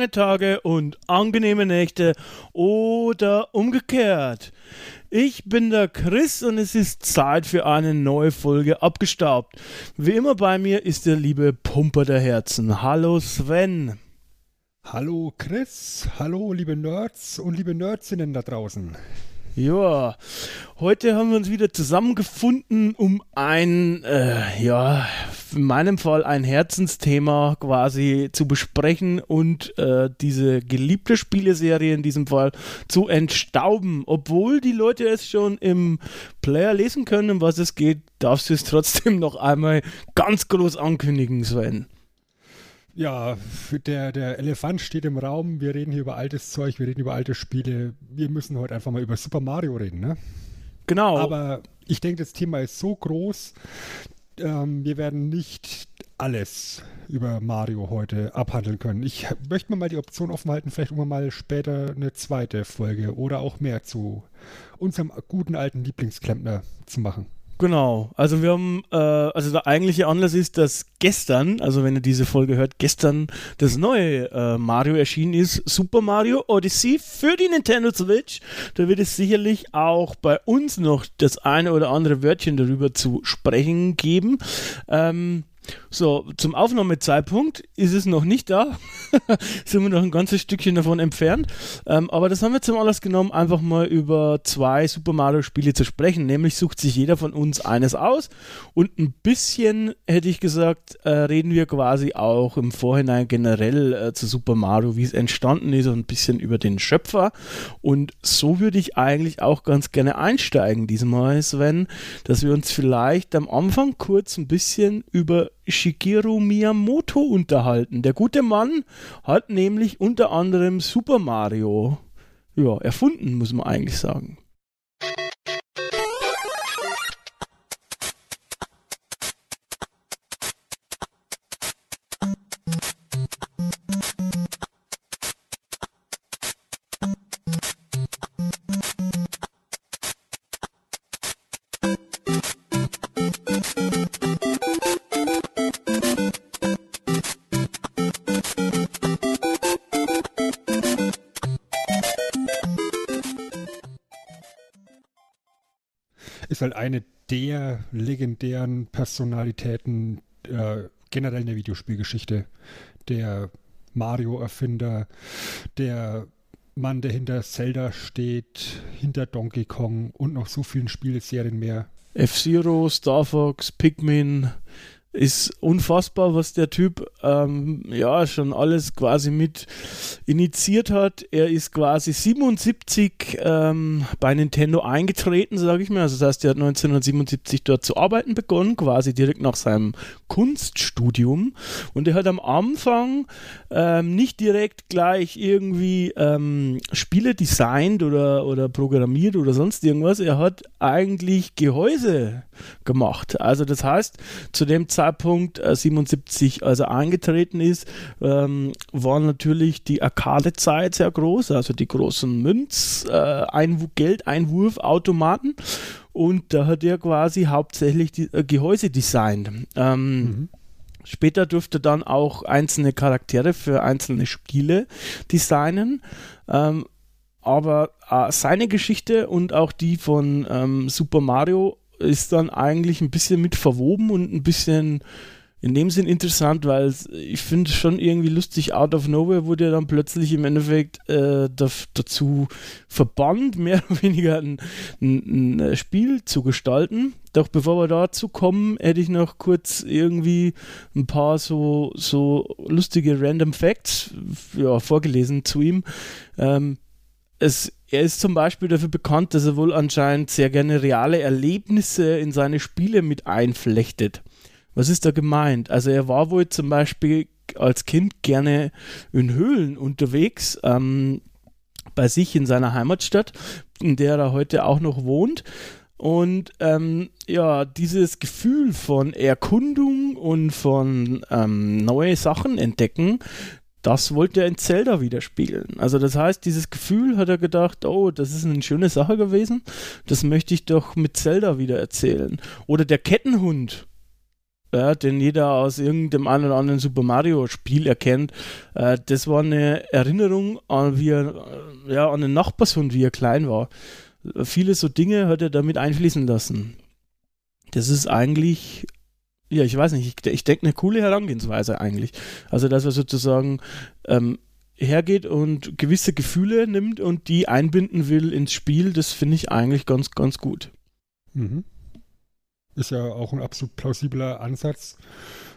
Lange Tage und angenehme Nächte oder umgekehrt. Ich bin der Chris und es ist Zeit für eine neue Folge abgestaubt. Wie immer bei mir ist der liebe Pumper der Herzen. Hallo Sven. Hallo Chris, hallo liebe Nerds und liebe Nerdsinnen da draußen. Ja, heute haben wir uns wieder zusammengefunden, um ein, äh, ja, in meinem Fall ein Herzensthema quasi zu besprechen und äh, diese geliebte Spieleserie in diesem Fall zu entstauben. Obwohl die Leute es schon im Player lesen können, um was es geht, darfst du es trotzdem noch einmal ganz groß ankündigen, Sven. Ja, der, der Elefant steht im Raum. Wir reden hier über altes Zeug, wir reden über alte Spiele. Wir müssen heute einfach mal über Super Mario reden, ne? Genau. Aber ich denke, das Thema ist so groß, ähm, wir werden nicht alles über Mario heute abhandeln können. Ich möchte mir mal die Option offen halten, vielleicht irgendwann mal später eine zweite Folge oder auch mehr zu unserem guten alten Lieblingsklempner zu machen. Genau. Also wir haben, äh, also der eigentliche Anlass ist, dass gestern, also wenn ihr diese Folge hört, gestern das neue äh, Mario erschienen ist, Super Mario Odyssey für die Nintendo Switch. Da wird es sicherlich auch bei uns noch das eine oder andere Wörtchen darüber zu sprechen geben. Ähm, so, zum Aufnahmezeitpunkt ist es noch nicht da. Sind wir noch ein ganzes Stückchen davon entfernt. Ähm, aber das haben wir zum Anlass genommen, einfach mal über zwei Super Mario-Spiele zu sprechen. Nämlich sucht sich jeder von uns eines aus. Und ein bisschen, hätte ich gesagt, äh, reden wir quasi auch im Vorhinein generell äh, zu Super Mario, wie es entstanden ist und ein bisschen über den Schöpfer. Und so würde ich eigentlich auch ganz gerne einsteigen diesmal, Sven, dass wir uns vielleicht am Anfang kurz ein bisschen über Shigeru Miyamoto unterhalten. Der gute Mann hat nämlich unter anderem Super Mario ja, erfunden, muss man eigentlich sagen. Ist halt eine der legendären Personalitäten äh, generell in der Videospielgeschichte. Der Mario-Erfinder, der Mann, der hinter Zelda steht, hinter Donkey Kong und noch so vielen Spieleserien mehr. F-Zero, Star Fox, Pikmin, ist unfassbar, was der Typ ähm, ja schon alles quasi mit initiiert hat. Er ist quasi 77 ähm, bei Nintendo eingetreten, sage ich mal. Also das heißt, er hat 1977 dort zu arbeiten begonnen, quasi direkt nach seinem Kunststudium. Und er hat am Anfang ähm, nicht direkt gleich irgendwie ähm, Spiele designt oder, oder programmiert oder sonst irgendwas. Er hat eigentlich Gehäuse gemacht. Also das heißt, zu dem Zeitpunkt äh, 77, als er eingetreten ist, ähm, war natürlich die Arcade-Zeit sehr groß, also die großen Münz, äh, Geldeinwurfautomaten. Und da hat er quasi hauptsächlich die äh, Gehäuse designt. Ähm, mhm. Später durfte dann auch einzelne Charaktere für einzelne Spiele designen. Ähm, aber äh, seine Geschichte und auch die von ähm, Super Mario ist dann eigentlich ein bisschen mit verwoben und ein bisschen in dem Sinn interessant, weil ich finde schon irgendwie lustig, out of nowhere wurde er dann plötzlich im Endeffekt äh, dazu verbannt, mehr oder weniger ein, ein, ein, Spiel zu gestalten. Doch bevor wir dazu kommen, hätte ich noch kurz irgendwie ein paar so, so lustige Random Facts ja, vorgelesen zu ihm. Ähm, es, er ist zum Beispiel dafür bekannt, dass er wohl anscheinend sehr gerne reale Erlebnisse in seine Spiele mit einflechtet. Was ist da gemeint? Also er war wohl zum Beispiel als Kind gerne in Höhlen unterwegs, ähm, bei sich in seiner Heimatstadt, in der er heute auch noch wohnt. Und ähm, ja, dieses Gefühl von Erkundung und von ähm, neue Sachen entdecken, das wollte er in Zelda widerspiegeln. Also das heißt, dieses Gefühl hat er gedacht, oh, das ist eine schöne Sache gewesen, das möchte ich doch mit Zelda wieder erzählen. Oder der Kettenhund, ja, den jeder aus irgendeinem einen oder anderen Super Mario Spiel erkennt. Äh, das war eine Erinnerung an, wie er, ja, an den Nachbarshund, wie er klein war. Viele so Dinge hat er damit einfließen lassen. Das ist eigentlich, ja, ich weiß nicht, ich, ich denke eine coole Herangehensweise eigentlich. Also, dass er sozusagen ähm, hergeht und gewisse Gefühle nimmt und die einbinden will ins Spiel, das finde ich eigentlich ganz, ganz gut. Mhm. Ist ja auch ein absolut plausibler Ansatz,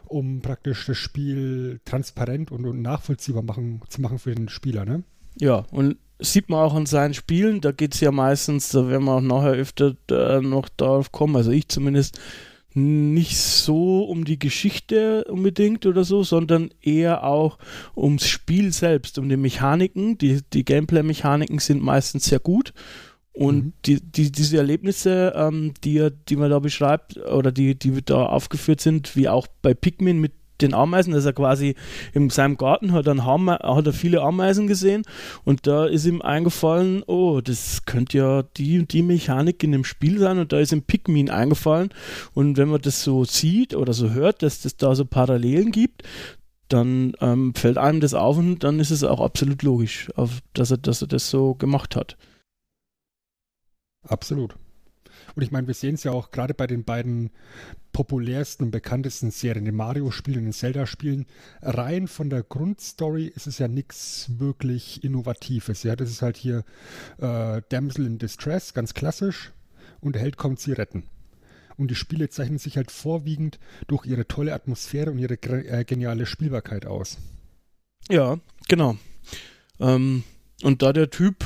um praktisch das Spiel transparent und, und nachvollziehbar machen, zu machen für den Spieler, ne? Ja, und sieht man auch an seinen Spielen, da geht es ja meistens, da werden wir auch nachher öfter äh, noch darauf kommen, also ich zumindest, nicht so um die Geschichte unbedingt oder so, sondern eher auch ums Spiel selbst, um die Mechaniken. Die, die Gameplay-Mechaniken sind meistens sehr gut und mhm. die, die, diese Erlebnisse, ähm, die, die man da beschreibt oder die, die da aufgeführt sind, wie auch bei Pikmin mit den Ameisen, dass er quasi in seinem Garten hat, dann hat er viele Ameisen gesehen und da ist ihm eingefallen, oh, das könnte ja die die Mechanik in dem Spiel sein und da ist ihm Pikmin eingefallen und wenn man das so sieht oder so hört, dass das da so Parallelen gibt, dann ähm, fällt einem das auf und dann ist es auch absolut logisch, auf, dass, er, dass er das so gemacht hat. Absolut. Und ich meine, wir sehen es ja auch gerade bei den beiden populärsten und bekanntesten Serien, den Mario-Spielen und den Zelda-Spielen. Rein von der Grundstory ist es ja nichts wirklich Innovatives. Ja, das ist halt hier äh, Damsel in Distress, ganz klassisch. Und der Held kommt sie retten. Und die Spiele zeichnen sich halt vorwiegend durch ihre tolle Atmosphäre und ihre äh, geniale Spielbarkeit aus. Ja, genau. Ähm, und da der Typ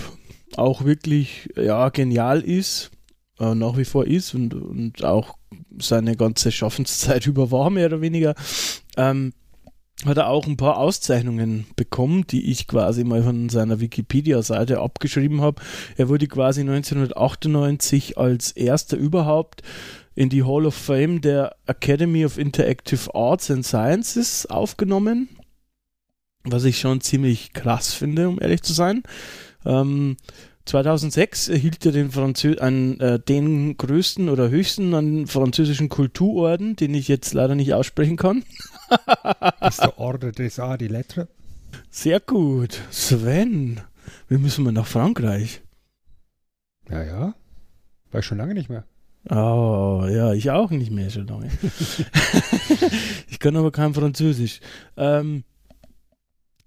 auch wirklich ja, genial ist, äh, nach wie vor ist und, und auch seine ganze Schaffenszeit über war, mehr oder weniger, ähm, hat er auch ein paar Auszeichnungen bekommen, die ich quasi mal von seiner Wikipedia-Seite abgeschrieben habe. Er wurde quasi 1998 als erster überhaupt in die Hall of Fame der Academy of Interactive Arts and Sciences aufgenommen, was ich schon ziemlich krass finde, um ehrlich zu sein. Ähm, 2006 erhielt er den, Franzö einen, äh, den größten oder höchsten an französischen Kulturorden, den ich jetzt leider nicht aussprechen kann. das ist der Ordre des Arts die Lettres. Sehr gut. Sven, wie müssen wir nach Frankreich? Ja, ja. War ich schon lange nicht mehr. Oh, ja, ich auch nicht mehr schon lange. ich kann aber kein Französisch. Ähm,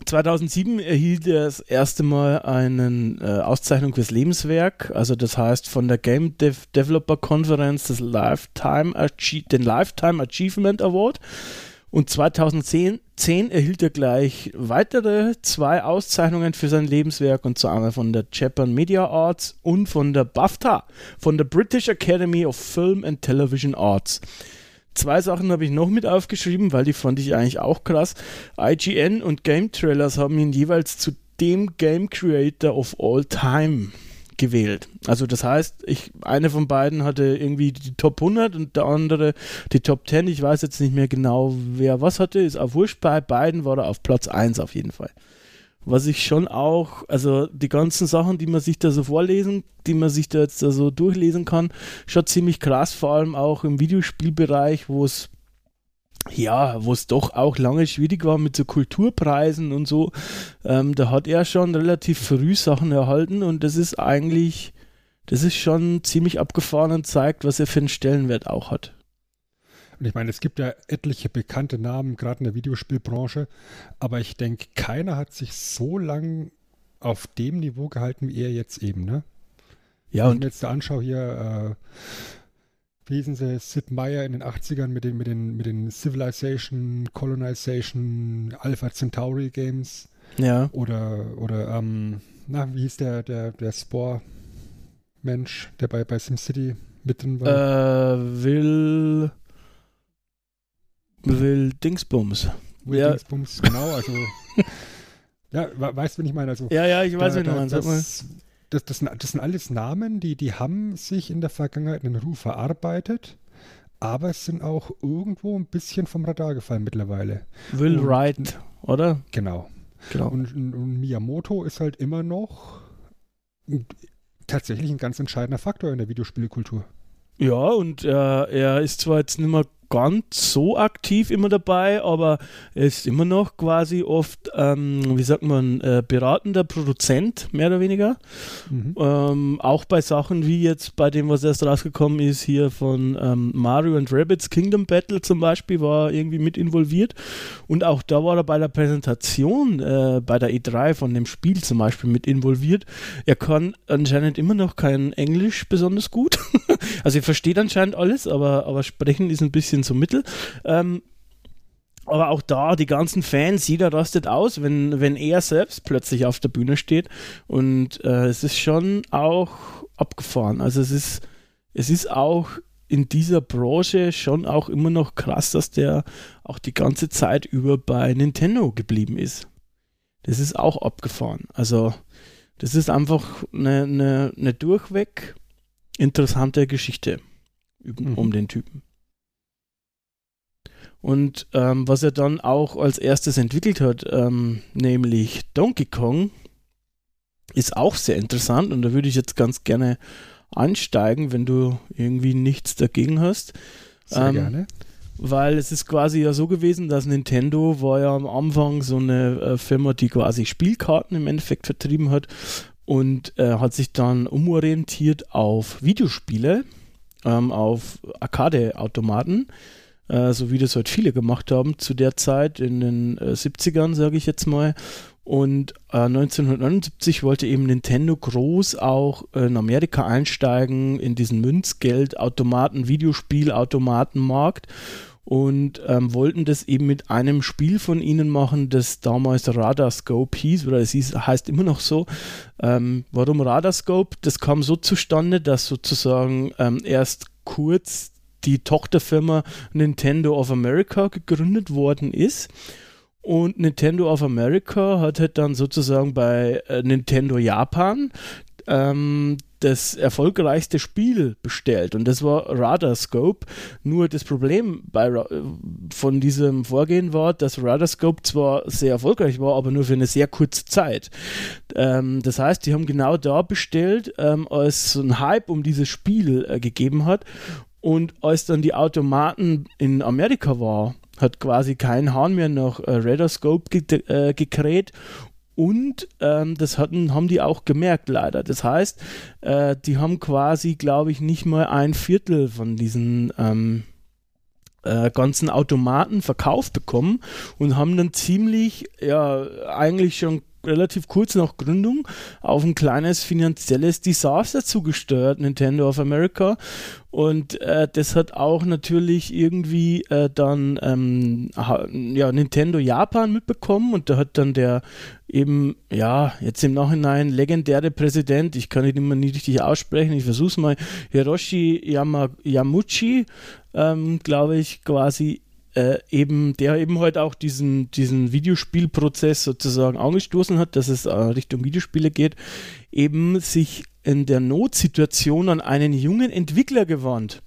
2007 erhielt er das erste Mal eine äh, Auszeichnung fürs Lebenswerk, also das heißt von der Game Dev Developer Conference das Lifetime den Lifetime Achievement Award. Und 2010 10 erhielt er gleich weitere zwei Auszeichnungen für sein Lebenswerk und zwar einmal von der Japan Media Arts und von der BAFTA, von der British Academy of Film and Television Arts. Zwei Sachen habe ich noch mit aufgeschrieben, weil die fand ich eigentlich auch krass. IGN und Game Trailers haben ihn jeweils zu dem Game Creator of All Time gewählt. Also das heißt, ich, eine von beiden hatte irgendwie die Top 100 und der andere die Top 10. Ich weiß jetzt nicht mehr genau, wer was hatte. Ist auch wurscht. Bei beiden war er auf Platz 1 auf jeden Fall was ich schon auch, also die ganzen Sachen, die man sich da so vorlesen, die man sich da jetzt da so durchlesen kann, schon ziemlich krass, vor allem auch im Videospielbereich, wo es ja, wo es doch auch lange schwierig war mit so Kulturpreisen und so, ähm, da hat er schon relativ früh Sachen erhalten und das ist eigentlich, das ist schon ziemlich abgefahren und zeigt, was er für einen Stellenwert auch hat. Und ich meine, es gibt ja etliche bekannte Namen, gerade in der Videospielbranche, aber ich denke, keiner hat sich so lang auf dem Niveau gehalten wie er jetzt eben, ne? Ja, Wenn und ich mir jetzt da anschaue hier, äh, wie hießen sie, Sid Meier in den 80ern mit den, mit den, mit den Civilization, Colonization, Alpha Centauri Games. Ja. Oder, oder, ähm, na, wie hieß der, der, der Spore-Mensch, der bei, bei SimCity mit drin war? Äh, Will. Will Dingsbums. Will Ja. Dingsbums, genau, also. ja, we- weißt du, wen ich meine? Also, Ja, ja, ich weiß, da- wie du meinst. Das, das, das, sind, das sind alles Namen, die, die haben sich in der Vergangenheit einen Ruf erarbeitet, aber es sind auch irgendwo ein bisschen vom Radar gefallen mittlerweile. Will und- Wright, oder? Genau. Genau. Und, und, und Miyamoto ist halt immer noch tatsächlich ein ganz entscheidender Faktor in der Videospielkultur. Ja, und äh, er ist zwar jetzt nicht mehr ganz so aktiv immer dabei, aber er ist immer noch quasi oft, ähm, wie sagt man, äh, beratender Produzent, mehr oder weniger. Mhm. Ähm, auch bei Sachen wie jetzt bei dem, was erst rausgekommen ist, hier von ähm, Mario and Rabbids Kingdom Battle zum Beispiel, war er irgendwie mit involviert. Und auch da war er bei der Präsentation äh, bei der E3 von dem Spiel zum Beispiel mit involviert. Er kann anscheinend immer noch kein Englisch besonders gut. also er versteht anscheinend alles, aber, aber sprechen ist ein bisschen so mittel. Ähm, aber auch da, die ganzen Fans, jeder rastet aus, wenn, wenn er selbst plötzlich auf der Bühne steht. Und äh, es ist schon auch abgefahren. Also es ist, es ist auch in dieser Branche schon auch immer noch krass, dass der auch die ganze Zeit über bei Nintendo geblieben ist. Das ist auch abgefahren. Also das ist einfach eine, eine, eine durchweg interessante Geschichte um, Mhm. um den Typen. Und ähm, was er dann auch als erstes entwickelt hat, ähm, nämlich Donkey Kong, ist auch sehr interessant und da würde ich jetzt ganz gerne einsteigen, wenn du irgendwie nichts dagegen hast. Sehr Ähm, gerne. Weil es ist quasi ja so gewesen, dass Nintendo war ja am Anfang so eine äh, Firma, die quasi Spielkarten im Endeffekt vertrieben hat und äh, hat sich dann umorientiert auf Videospiele, ähm, auf Arcade-Automaten, äh, so wie das halt viele gemacht haben zu der Zeit in den äh, 70ern, sage ich jetzt mal. Und äh, 1979 wollte eben Nintendo groß auch äh, in Amerika einsteigen in diesen Münzgeldautomaten, Videospielautomatenmarkt und ähm, wollten das eben mit einem Spiel von ihnen machen, das damals Radarscope hieß, oder es hieß, heißt immer noch so. Ähm, warum Radarscope? Das kam so zustande, dass sozusagen ähm, erst kurz die Tochterfirma Nintendo of America gegründet worden ist. Und Nintendo of America hat halt dann sozusagen bei äh, Nintendo Japan ähm, das erfolgreichste Spiel bestellt und das war Radarscope. Nur das Problem bei, von diesem Vorgehen war, dass Radarscope zwar sehr erfolgreich war, aber nur für eine sehr kurze Zeit. Ähm, das heißt, die haben genau da bestellt, ähm, als so ein Hype um dieses Spiel äh, gegeben hat und als dann die Automaten in Amerika war, hat quasi kein Hahn mehr nach äh, Radarscope ge äh, gekräht und ähm, das hatten, haben die auch gemerkt, leider. Das heißt, äh, die haben quasi, glaube ich, nicht mal ein Viertel von diesen ähm, äh, ganzen Automaten verkauft bekommen und haben dann ziemlich, ja, eigentlich schon relativ kurz nach Gründung auf ein kleines finanzielles Desaster zugesteuert, Nintendo of America. Und äh, das hat auch natürlich irgendwie äh, dann ähm, ja, Nintendo Japan mitbekommen und da hat dann der eben, ja, jetzt im Nachhinein legendäre Präsident, ich kann ihn immer nicht richtig aussprechen, ich versuch's mal, Hiroshi Yama, Yamuchi, ähm, glaube ich, quasi äh, eben, der eben halt auch diesen, diesen Videospielprozess sozusagen angestoßen hat, dass es äh, Richtung Videospiele geht, eben sich in der Notsituation an einen jungen Entwickler gewandt.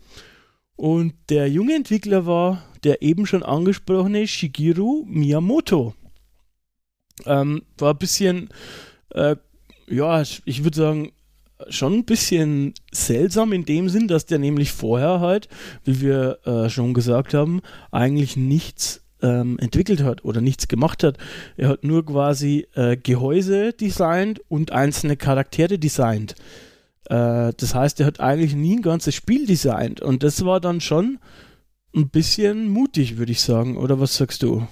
Und der junge Entwickler war der eben schon angesprochene Shigeru Miyamoto. Ähm, war ein bisschen, äh, ja, ich würde sagen, schon ein bisschen seltsam in dem Sinn, dass der nämlich vorher halt, wie wir äh, schon gesagt haben, eigentlich nichts ähm, entwickelt hat oder nichts gemacht hat. Er hat nur quasi äh, Gehäuse designt und einzelne Charaktere designt. Äh, das heißt, er hat eigentlich nie ein ganzes Spiel designt und das war dann schon ein bisschen mutig, würde ich sagen. Oder was sagst du?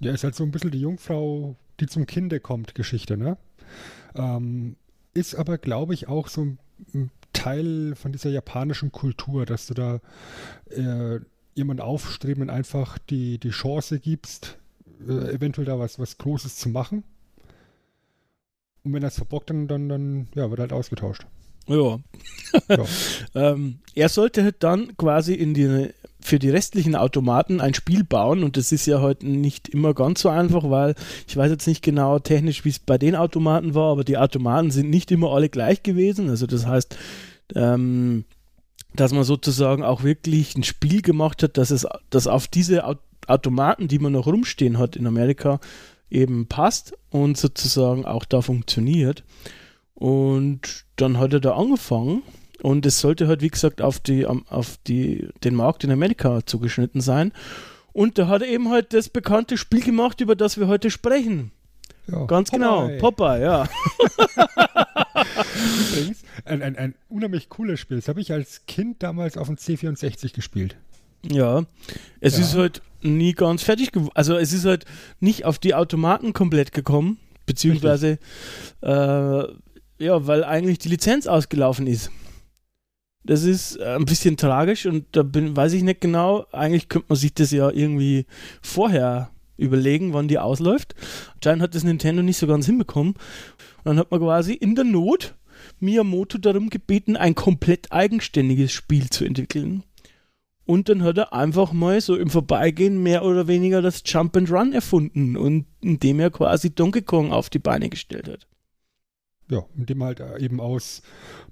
Ja, ist halt so ein bisschen die Jungfrau, die zum Kinde kommt, Geschichte, ne? Ähm, ist aber, glaube ich, auch so ein, Teil von dieser japanischen Kultur, dass du da äh, jemand aufstrebenden einfach die, die Chance gibst, äh, eventuell da was, was Großes zu machen. Und wenn er es verbockt, dann, dann, dann ja, wird halt ausgetauscht. Ja. Ja. ähm, er sollte dann quasi in die für die restlichen Automaten ein Spiel bauen und das ist ja heute nicht immer ganz so einfach, weil ich weiß jetzt nicht genau technisch, wie es bei den Automaten war, aber die Automaten sind nicht immer alle gleich gewesen. Also das heißt, ähm, dass man sozusagen auch wirklich ein Spiel gemacht hat, dass es, dass auf diese Automaten, die man noch rumstehen hat in Amerika, eben passt und sozusagen auch da funktioniert. Und dann hat er da angefangen und es sollte halt, wie gesagt, auf, die, auf die, den Markt in Amerika zugeschnitten sein. Und da hat er eben halt das bekannte Spiel gemacht, über das wir heute sprechen. Ja, Ganz genau, Popeye. genau, Popeye, ja. Übrigens, ein, ein, ein unheimlich cooles Spiel. Das habe ich als Kind damals auf dem C64 gespielt. Ja, es ja. ist halt nie ganz fertig geworden. Also es ist halt nicht auf die Automaten komplett gekommen, beziehungsweise äh, ja, weil eigentlich die Lizenz ausgelaufen ist. Das ist äh, ein bisschen tragisch und da bin, weiß ich nicht genau. Eigentlich könnte man sich das ja irgendwie vorher überlegen, wann die ausläuft. Anscheinend hat das Nintendo nicht so ganz hinbekommen. Und dann hat man quasi in der Not Miyamoto darum gebeten, ein komplett eigenständiges Spiel zu entwickeln. Und dann hat er einfach mal so im Vorbeigehen mehr oder weniger das Jump and Run erfunden und indem er quasi Donkey Kong auf die Beine gestellt hat. Ja, indem er halt eben aus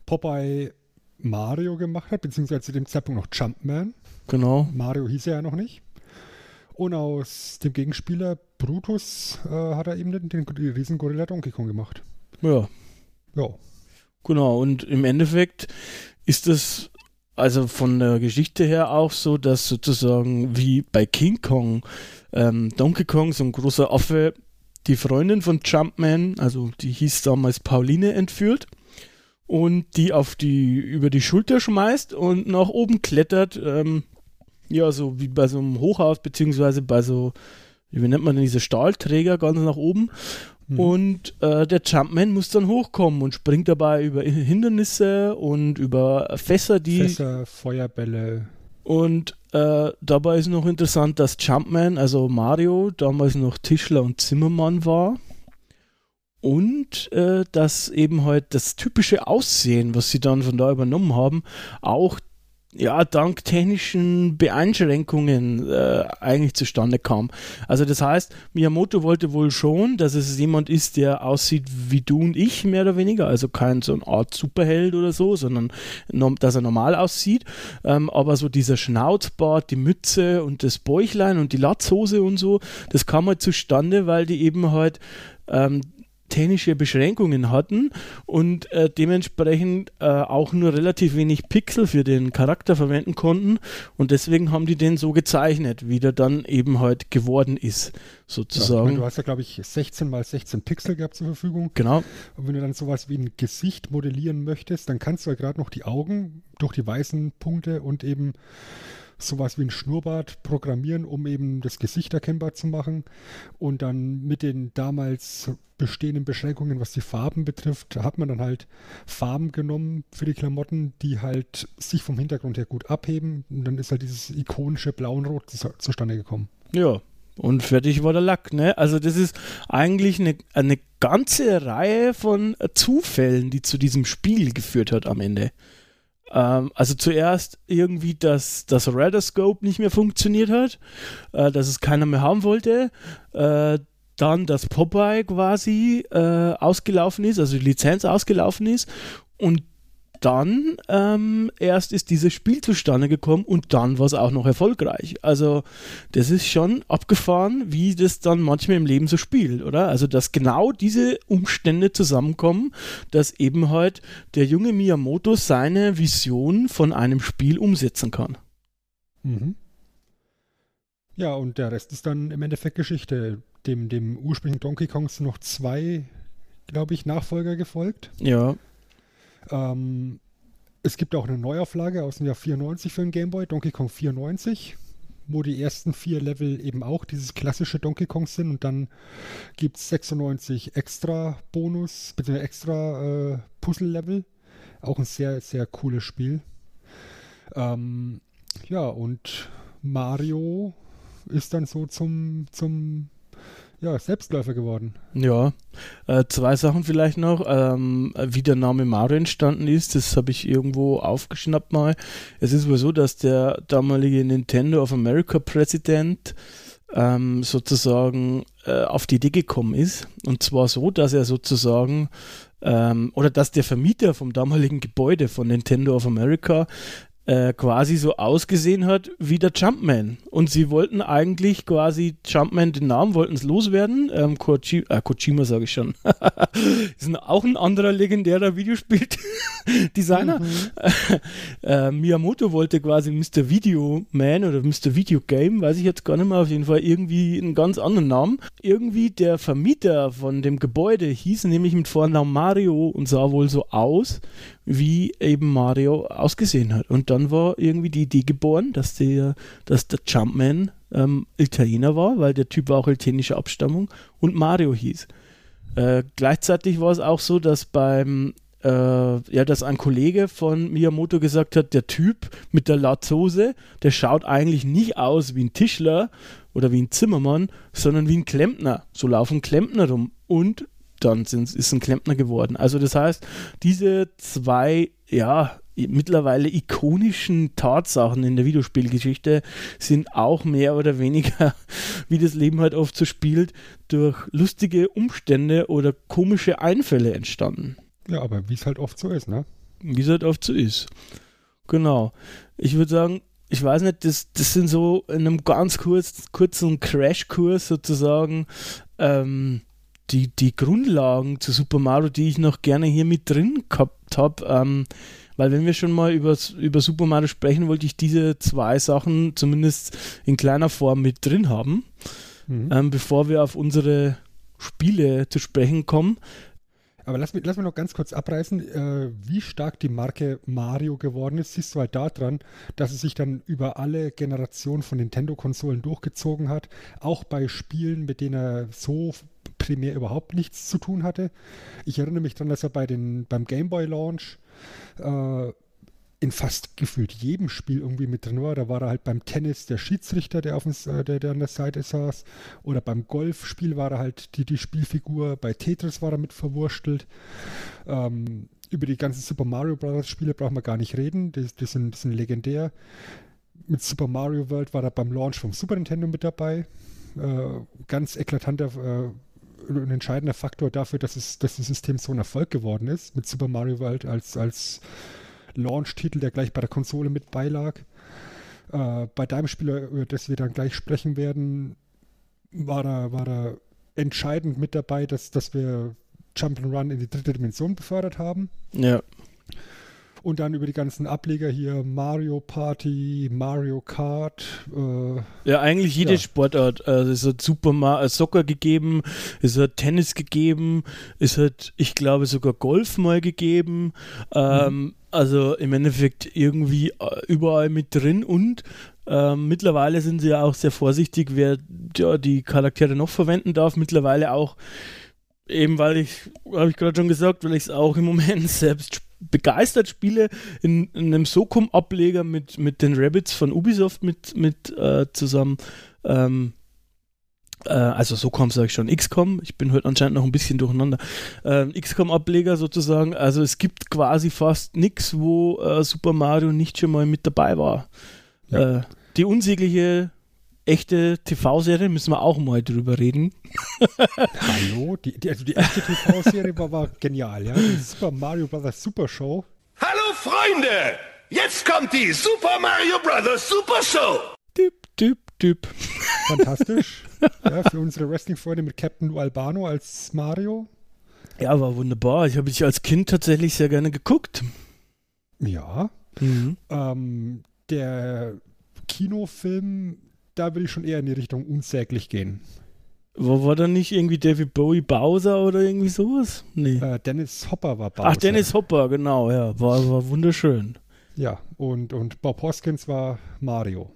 Popeye Mario gemacht hat, beziehungsweise zu dem Zeitpunkt noch Jumpman. Genau. Mario hieß er ja noch nicht. Und aus dem Gegenspieler Brutus äh, hat er eben den, den, Riesengorilla Donkey Kong gemacht. Ja. Ja. Genau, und im Endeffekt ist das also von der Geschichte her auch so, dass sozusagen wie bei King Kong ähm, Donkey Kong, so ein großer Affe, die Freundin von Jumpman, also die hieß damals Pauline, entführt und die auf die über die Schulter schmeißt und nach oben klettert ähm, ja, so wie bei so einem Hochhaus, beziehungsweise bei so, wie nennt man denn diese Stahlträger ganz nach oben. Mhm. Und äh, der Jumpman muss dann hochkommen und springt dabei über Hindernisse und über Fässer, die. Fässer, Feuerbälle. Und äh, dabei ist noch interessant, dass Jumpman, also Mario, damals noch Tischler und Zimmermann war. Und äh, dass eben halt das typische Aussehen, was sie dann von da übernommen haben, auch ja, dank technischen Beeinschränkungen äh, eigentlich zustande kam. Also das heißt, Miyamoto wollte wohl schon, dass es jemand ist, der aussieht wie du und ich, mehr oder weniger, also kein so eine Art Superheld oder so, sondern dass er normal aussieht. Ähm, aber so dieser Schnauzbart, die Mütze und das Bäuchlein und die Latzhose und so, das kam halt zustande, weil die eben halt ähm, technische Beschränkungen hatten und äh, dementsprechend äh, auch nur relativ wenig Pixel für den Charakter verwenden konnten und deswegen haben die den so gezeichnet, wie der dann eben halt geworden ist, sozusagen. Ja, meine, du hast ja, glaube ich, 16 mal 16 Pixel gehabt zur Verfügung. Genau. Und wenn du dann sowas wie ein Gesicht modellieren möchtest, dann kannst du ja gerade noch die Augen durch die weißen Punkte und eben sowas wie ein Schnurrbart programmieren, um eben das Gesicht erkennbar zu machen. Und dann mit den damals bestehenden Beschränkungen, was die Farben betrifft, hat man dann halt Farben genommen für die Klamotten, die halt sich vom Hintergrund her gut abheben. Und dann ist halt dieses ikonische Blau und Rot zustande gekommen. Ja, und fertig war der Lack, ne? Also das ist eigentlich eine, eine ganze Reihe von Zufällen, die zu diesem Spiel geführt hat am Ende. Ähm, also zuerst irgendwie, dass das Radarscope nicht mehr funktioniert hat, äh, dass es keiner mehr haben wollte. Äh, dann, dass Popeye quasi äh, ausgelaufen ist, also die Lizenz ausgelaufen ist. Und dann ähm, erst ist dieses Spiel zustande gekommen und dann war es auch noch erfolgreich. Also das ist schon abgefahren, wie das dann manchmal im Leben so spielt, oder? Also dass genau diese Umstände zusammenkommen, dass eben halt der junge Miyamoto seine Vision von einem Spiel umsetzen kann. Mhm. Ja, und der Rest ist dann im Endeffekt Geschichte. Dem, dem ursprünglichen Donkey Kong sind noch zwei, glaube ich, Nachfolger gefolgt. Ja. Ähm, es gibt auch eine Neuauflage aus dem Jahr 94 für den Game Boy, Donkey Kong 94, wo die ersten vier Level eben auch dieses klassische Donkey Kong sind und dann gibt es 96 extra Bonus, bzw. extra äh, Puzzle-Level. Auch ein sehr, sehr cooles Spiel. Ähm, ja, und Mario ist dann so zum, zum ja, Selbstläufer geworden. Ja, äh, zwei Sachen vielleicht noch. Ähm, wie der Name Mario entstanden ist, das habe ich irgendwo aufgeschnappt mal. Es ist wohl so, dass der damalige Nintendo of America Präsident ähm, sozusagen äh, auf die Idee gekommen ist. Und zwar so, dass er sozusagen ähm, oder dass der Vermieter vom damaligen Gebäude von Nintendo of America äh, quasi so ausgesehen hat wie der Jumpman. Und sie wollten eigentlich quasi Jumpman, den Namen wollten es loswerden. Ähm, Koji äh, Kojima sage ich schon. ist auch ein anderer legendärer Videospiel-Designer. Mhm. äh, Miyamoto wollte quasi Mr. Video Man oder Mr. Video Game, weiß ich jetzt gar nicht mehr, auf jeden Fall irgendwie einen ganz anderen Namen. Irgendwie der Vermieter von dem Gebäude hieß nämlich mit Vornamen Mario und sah wohl so aus wie eben Mario ausgesehen hat. Und dann war irgendwie die Idee geboren, dass der, dass der Jumpman ähm, Italiener war, weil der Typ war auch italienischer Abstammung und Mario hieß. Äh, gleichzeitig war es auch so, dass beim äh, ja, dass ein Kollege von Miyamoto gesagt hat, der Typ mit der Latzhose, der schaut eigentlich nicht aus wie ein Tischler oder wie ein Zimmermann, sondern wie ein Klempner. So laufen Klempner rum. Und dann sind, ist ein Klempner geworden. Also das heißt, diese zwei, ja, mittlerweile ikonischen Tatsachen in der Videospielgeschichte sind auch mehr oder weniger, wie das Leben halt oft so spielt, durch lustige Umstände oder komische Einfälle entstanden. Ja, aber wie es halt oft so ist, ne? Wie es halt oft so ist. Genau. Ich würde sagen, ich weiß nicht, das, das sind so in einem ganz kurz, kurzen Crashkurs sozusagen ähm, die, die Grundlagen zu Super Mario, die ich noch gerne hier mit drin gehabt habe. Ähm, weil wenn wir schon mal über, über Super Mario sprechen, wollte ich diese zwei Sachen zumindest in kleiner Form mit drin haben, mhm. ähm, bevor wir auf unsere Spiele zu sprechen kommen. Aber lass mich, lass mich noch ganz kurz abreißen, äh, wie stark die Marke Mario geworden ist. Siehst du halt daran, dass es sich dann über alle Generationen von Nintendo-Konsolen durchgezogen hat. Auch bei Spielen, mit denen er so primär überhaupt nichts zu tun hatte. Ich erinnere mich daran, dass er bei den, beim Game Boy Launch äh, in fast gefühlt jedem Spiel irgendwie mit drin war. Da war er halt beim Tennis der Schiedsrichter, der, auf dem, äh, der, der an der Seite saß. Oder beim Golfspiel war er halt die, die Spielfigur. Bei Tetris war er mit verwurstelt. Ähm, über die ganzen Super Mario Bros. Spiele brauchen wir gar nicht reden. Die, die, sind, die sind legendär. Mit Super Mario World war er beim Launch vom Super Nintendo mit dabei. Äh, ganz eklatanter äh, ein entscheidender Faktor dafür, dass, es, dass das System so ein Erfolg geworden ist, mit Super Mario World als, als Launch-Titel, der gleich bei der Konsole mit beilag. Äh, bei deinem Spiel, über das wir dann gleich sprechen werden, war da, war da entscheidend mit dabei, dass, dass wir Jump'n'Run in die dritte Dimension befördert haben. Ja und dann über die ganzen Ableger hier Mario Party, Mario Kart. Äh, ja, eigentlich jede ja. Sportart. Also es hat Super Mario, äh, Soccer gegeben, es hat Tennis gegeben, es hat, ich glaube, sogar Golf mal gegeben. Ähm, mhm. Also im Endeffekt irgendwie äh, überall mit drin und ähm, mittlerweile sind sie ja auch sehr vorsichtig, wer ja, die Charaktere noch verwenden darf. Mittlerweile auch eben, weil ich, habe ich gerade schon gesagt, weil ich es auch im Moment selbst spiele begeistert spiele, in, in einem Socom-Ableger mit, mit den Rabbits von Ubisoft mit, mit äh, zusammen. Ähm, äh, also SOCOM sage ich schon, XCOM, ich bin heute anscheinend noch ein bisschen durcheinander. Ähm, XCOM-Ableger sozusagen, also es gibt quasi fast nichts, wo äh, Super Mario nicht schon mal mit dabei war. Ja. Äh, die unsägliche echte TV-Serie, müssen wir auch mal drüber reden. Hallo, die, die, also die echte TV-Serie war, war, genial, ja. Die Super Mario Bros. Super Show. Hallo Freunde, jetzt kommt die Super Mario Bros. Super Show. Typ, typ, typ. Fantastisch. ja, für unsere Wrestling-Freunde mit Captain Albano als Mario. Ja, war wunderbar. Ich habe dich als Kind tatsächlich sehr gerne geguckt. Ja. Mhm. Ähm, der Kinofilm da würde ich schon eher in die Richtung unsäglich gehen. Wo war da nicht irgendwie David Bowie Bowser oder irgendwie sowas? Nee. Äh, Dennis Hopper war Bowser. Ach, Dennis Hopper, genau, ja. War, war wunderschön. Ja, und, und Bob Hoskins war Mario.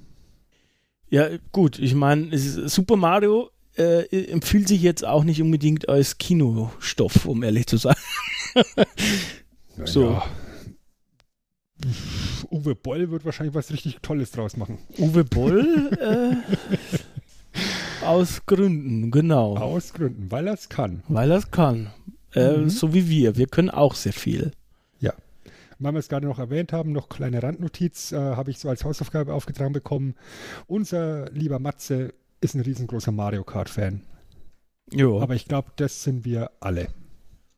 Ja, gut, ich meine, Super Mario äh, empfiehlt sich jetzt auch nicht unbedingt als Kinostoff, um ehrlich zu sein. so. Ja. Uwe Boll wird wahrscheinlich was richtig Tolles draus machen. Uwe Boll? äh, Aus Gründen, genau. Aus Gründen, weil er es kann. Weil er es kann. Äh, Mhm. So wie wir. Wir können auch sehr viel. Ja. Weil wir es gerade noch erwähnt haben, noch kleine Randnotiz, äh, habe ich so als Hausaufgabe aufgetragen bekommen. Unser lieber Matze ist ein riesengroßer Mario Kart-Fan. Jo. Aber ich glaube, das sind wir alle.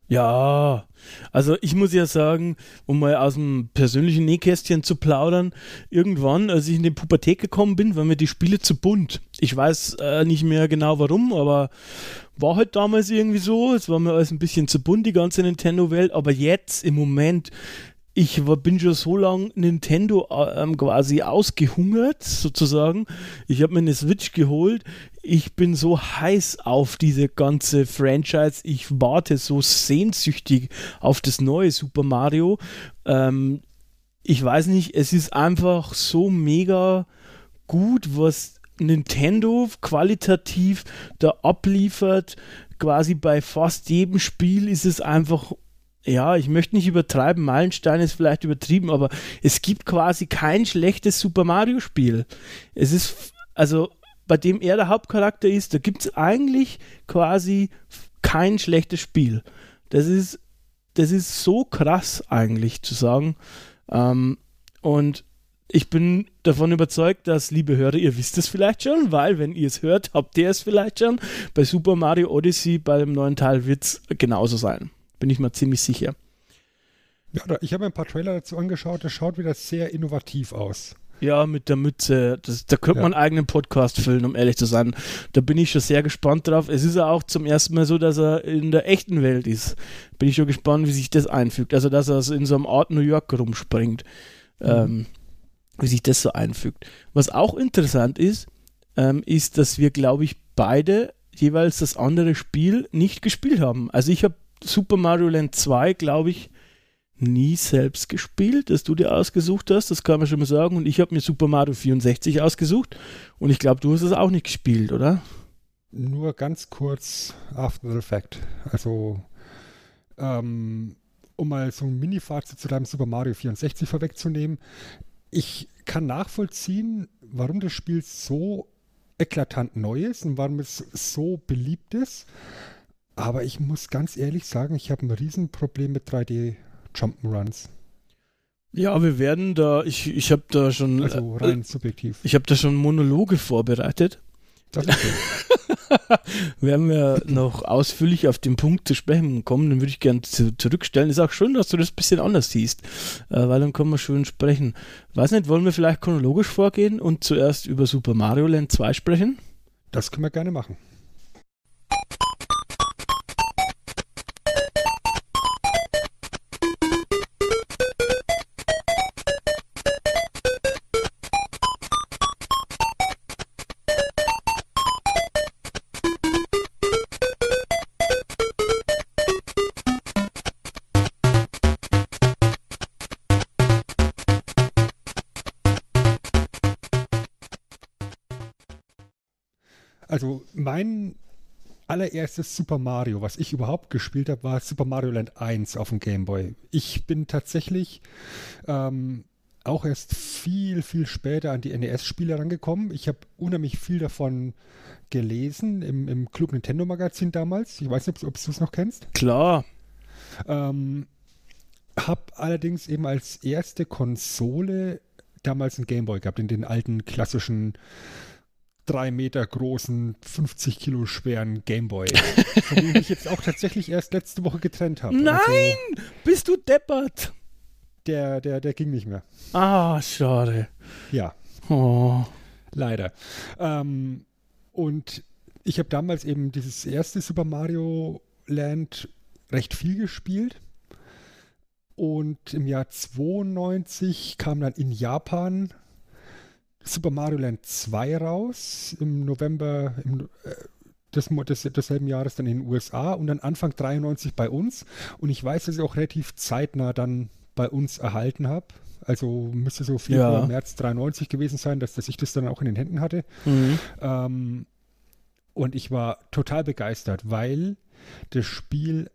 Ja, also ich muss ja sagen, um mal aus dem persönlichen Nähkästchen zu plaudern, irgendwann, als ich in die Pubertät gekommen bin, waren mir die Spiele zu bunt. Ich weiß äh, nicht mehr genau warum, aber war halt damals irgendwie so. Es war mir alles ein bisschen zu bunt, die ganze Nintendo-Welt. Aber jetzt im Moment, ich war, bin schon so lang Nintendo äh, ähm, quasi ausgehungert, sozusagen. Ich habe mir eine Switch geholt. Ich bin so heiß auf diese ganze Franchise. Ich warte so sehnsüchtig auf das neue Super Mario. Ähm, ich weiß nicht, es ist einfach so mega gut, was Nintendo qualitativ da abliefert. Quasi bei fast jedem Spiel ist es einfach ja, ich möchte nicht übertreiben, Meilenstein ist vielleicht übertrieben, aber es gibt quasi kein schlechtes Super Mario Spiel. Es ist, also bei dem er der Hauptcharakter ist, da gibt es eigentlich quasi kein schlechtes Spiel. Das ist, das ist so krass eigentlich zu sagen. Ähm, und ich bin davon überzeugt, dass, liebe Hörer, ihr wisst es vielleicht schon, weil wenn ihr es hört, habt ihr es vielleicht schon. Bei Super Mario Odyssey, bei dem neuen Teil, wird es genauso sein. Bin ich mir ziemlich sicher. Ja, da, ich habe mir ein paar Trailer dazu angeschaut. Das schaut wieder sehr innovativ aus. Ja, mit der Mütze. Das, da könnte Ja. man einen eigenen Podcast füllen, um ehrlich zu sein. Da bin ich schon sehr gespannt drauf. Es ist ja auch zum ersten Mal so, dass er in der echten Welt ist. Bin ich schon gespannt, wie sich das einfügt. Also, dass er so in so einem Ort New York rumspringt. Ähm, wie sich das so einfügt. Was auch interessant ist, ähm, ist, dass wir, glaube ich, beide jeweils das andere Spiel nicht gespielt haben. Also ich habe Super Mario Land 2, glaube ich, nie selbst gespielt, das du dir ausgesucht hast, das kann man schon mal sagen. Und ich habe mir Super Mario 64 ausgesucht und ich glaube, du hast es auch nicht gespielt, oder? Nur ganz kurz after the fact. Also, ähm, um mal so ein Mini-Fazit zu deinem Super Mario 64 vorwegzunehmen. Ich kann nachvollziehen, warum das Spiel so eklatant neu ist und warum es so beliebt ist. Aber ich muss ganz ehrlich sagen, ich habe ein Riesenproblem mit 3D Jump'n'Runs. Ja, wir werden da, ich, ich habe da schon, Also äh, rein subjektiv. ich habe da schon Monologe vorbereitet. Das ist werden wir noch ausführlich auf den Punkt zu sprechen kommen, den würde ich gerne zu, zurückstellen. Ist auch schön, dass du das ein bisschen anders siehst, äh, weil dann können wir schön sprechen. Weiß nicht, wollen wir vielleicht chronologisch vorgehen und zuerst über Super Mario Land 2 sprechen? Das können wir gerne machen. Also mein allererstes Super Mario, was ich überhaupt gespielt habe, war Super Mario Land 1 auf dem Game Boy. Ich bin tatsächlich ähm, auch erst viel, viel später an die NES-Spiele rangekommen. Ich habe unheimlich viel davon gelesen im, im Club Nintendo Magazin damals. Ich weiß nicht, ob, du es noch kennst. Klar. Ähm, hab allerdings eben als erste Konsole damals einen Gameboy gehabt, in den alten klassischen drei Meter großen, 50 Kilo schweren Gameboy, von dem ich jetzt auch tatsächlich erst letzte Woche getrennt habe. Nein! Also, Bist du deppert? der, der, der ging nicht mehr. Ah, schade. Ja, Oh. leider. Ähm, und ich habe damals eben dieses erste Super Mario Land recht viel gespielt. Und im Jahr 92 kam dann in Japan Super Mario Land 2 raus. Im November im, äh, des, des, desselben Jahres dann in den USA und dann Anfang 93 bei uns. Und ich weiß, dass ich auch relativ zeitnah dann bei uns erhalten habe. Also müsste so Februar, Ja. März 93 gewesen sein, dass, dass ich das dann auch in den Händen hatte. Mhm. Ähm, und ich war total begeistert, weil das Spiel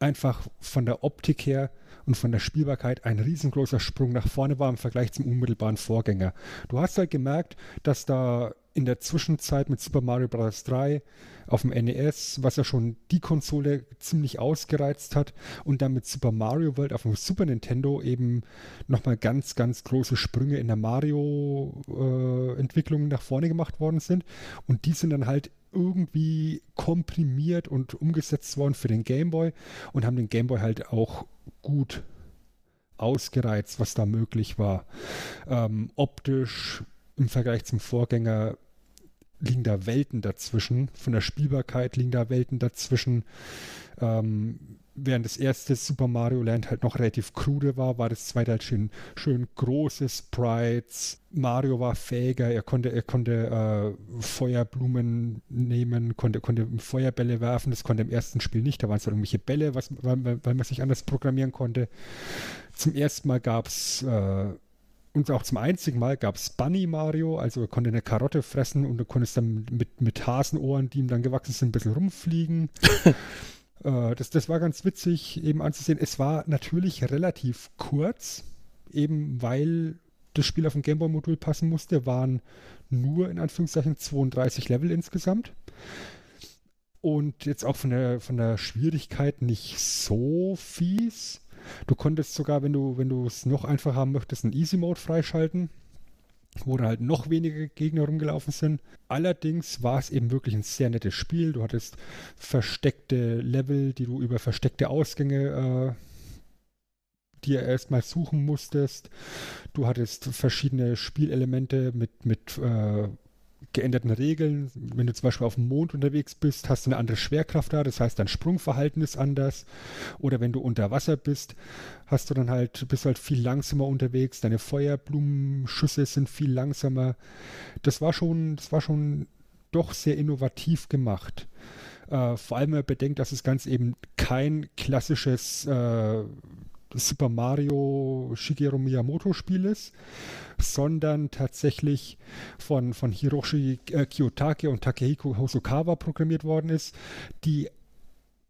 einfach von der Optik her und von der Spielbarkeit ein riesengroßer Sprung nach vorne war im Vergleich zum unmittelbaren Vorgänger. Du hast halt gemerkt, dass da in der Zwischenzeit mit Super Mario Bros. 3 auf dem NES, was ja schon die Konsole ziemlich ausgereizt hat und dann mit Super Mario World auf dem Super Nintendo eben nochmal ganz, ganz große Sprünge in der Mario-Entwicklung äh, nach vorne gemacht worden sind. Und die sind dann halt irgendwie komprimiert und umgesetzt worden für den Game Boy und haben den Game Boy halt auch gut ausgereizt, was da möglich war. Ähm, optisch im Vergleich zum Vorgänger liegen da Welten dazwischen. Von der Spielbarkeit liegen da Welten dazwischen. Ähm, während das erste Super Mario Land halt noch relativ krude war, war das zweite halt schön, schön große Sprites. Mario war fähiger, er konnte, er konnte äh, Feuerblumen nehmen, konnte, konnte Feuerbälle werfen, das konnte im ersten Spiel nicht, da waren es halt irgendwelche Bälle, was, weil, weil man sich anders programmieren konnte. Zum ersten Mal gab es äh, und auch zum einzigen Mal gab es Bunny Mario, also er konnte eine Karotte fressen und du konntest dann mit, mit Hasenohren, die ihm dann gewachsen sind, ein bisschen rumfliegen. äh, das, das war ganz witzig eben anzusehen. Es war natürlich relativ kurz, eben weil das Spiel auf dem Gameboy-Modul passen musste, waren nur in Anführungszeichen 32 Level insgesamt. Und jetzt auch von der, von der Schwierigkeit nicht so fies. Du konntest sogar, wenn du, wenn du es noch einfacher haben möchtest, einen Easy Mode freischalten, wo da halt noch weniger Gegner rumgelaufen sind. Allerdings war es eben wirklich ein sehr nettes Spiel. Du hattest versteckte Level, die du über versteckte Ausgänge äh, dir erstmal suchen musstest. Du hattest verschiedene Spielelemente mit, mit äh, geänderten Regeln. Wenn du zum Beispiel auf dem Mond unterwegs bist, hast du eine andere Schwerkraft da, das heißt dein Sprungverhalten ist anders. Oder wenn du unter Wasser bist, hast du dann halt, bist halt viel langsamer unterwegs, deine Feuerblumenschüsse sind viel langsamer. Das war schon, das war schon doch sehr innovativ gemacht. Äh, vor allem, wenn man bedenkt, dass das Ganze eben kein klassisches äh, Super Mario Shigeru Miyamoto Spiel ist, sondern tatsächlich von, von Hiroshi äh, Kiyotake und Takehiko Hosokawa programmiert worden ist, die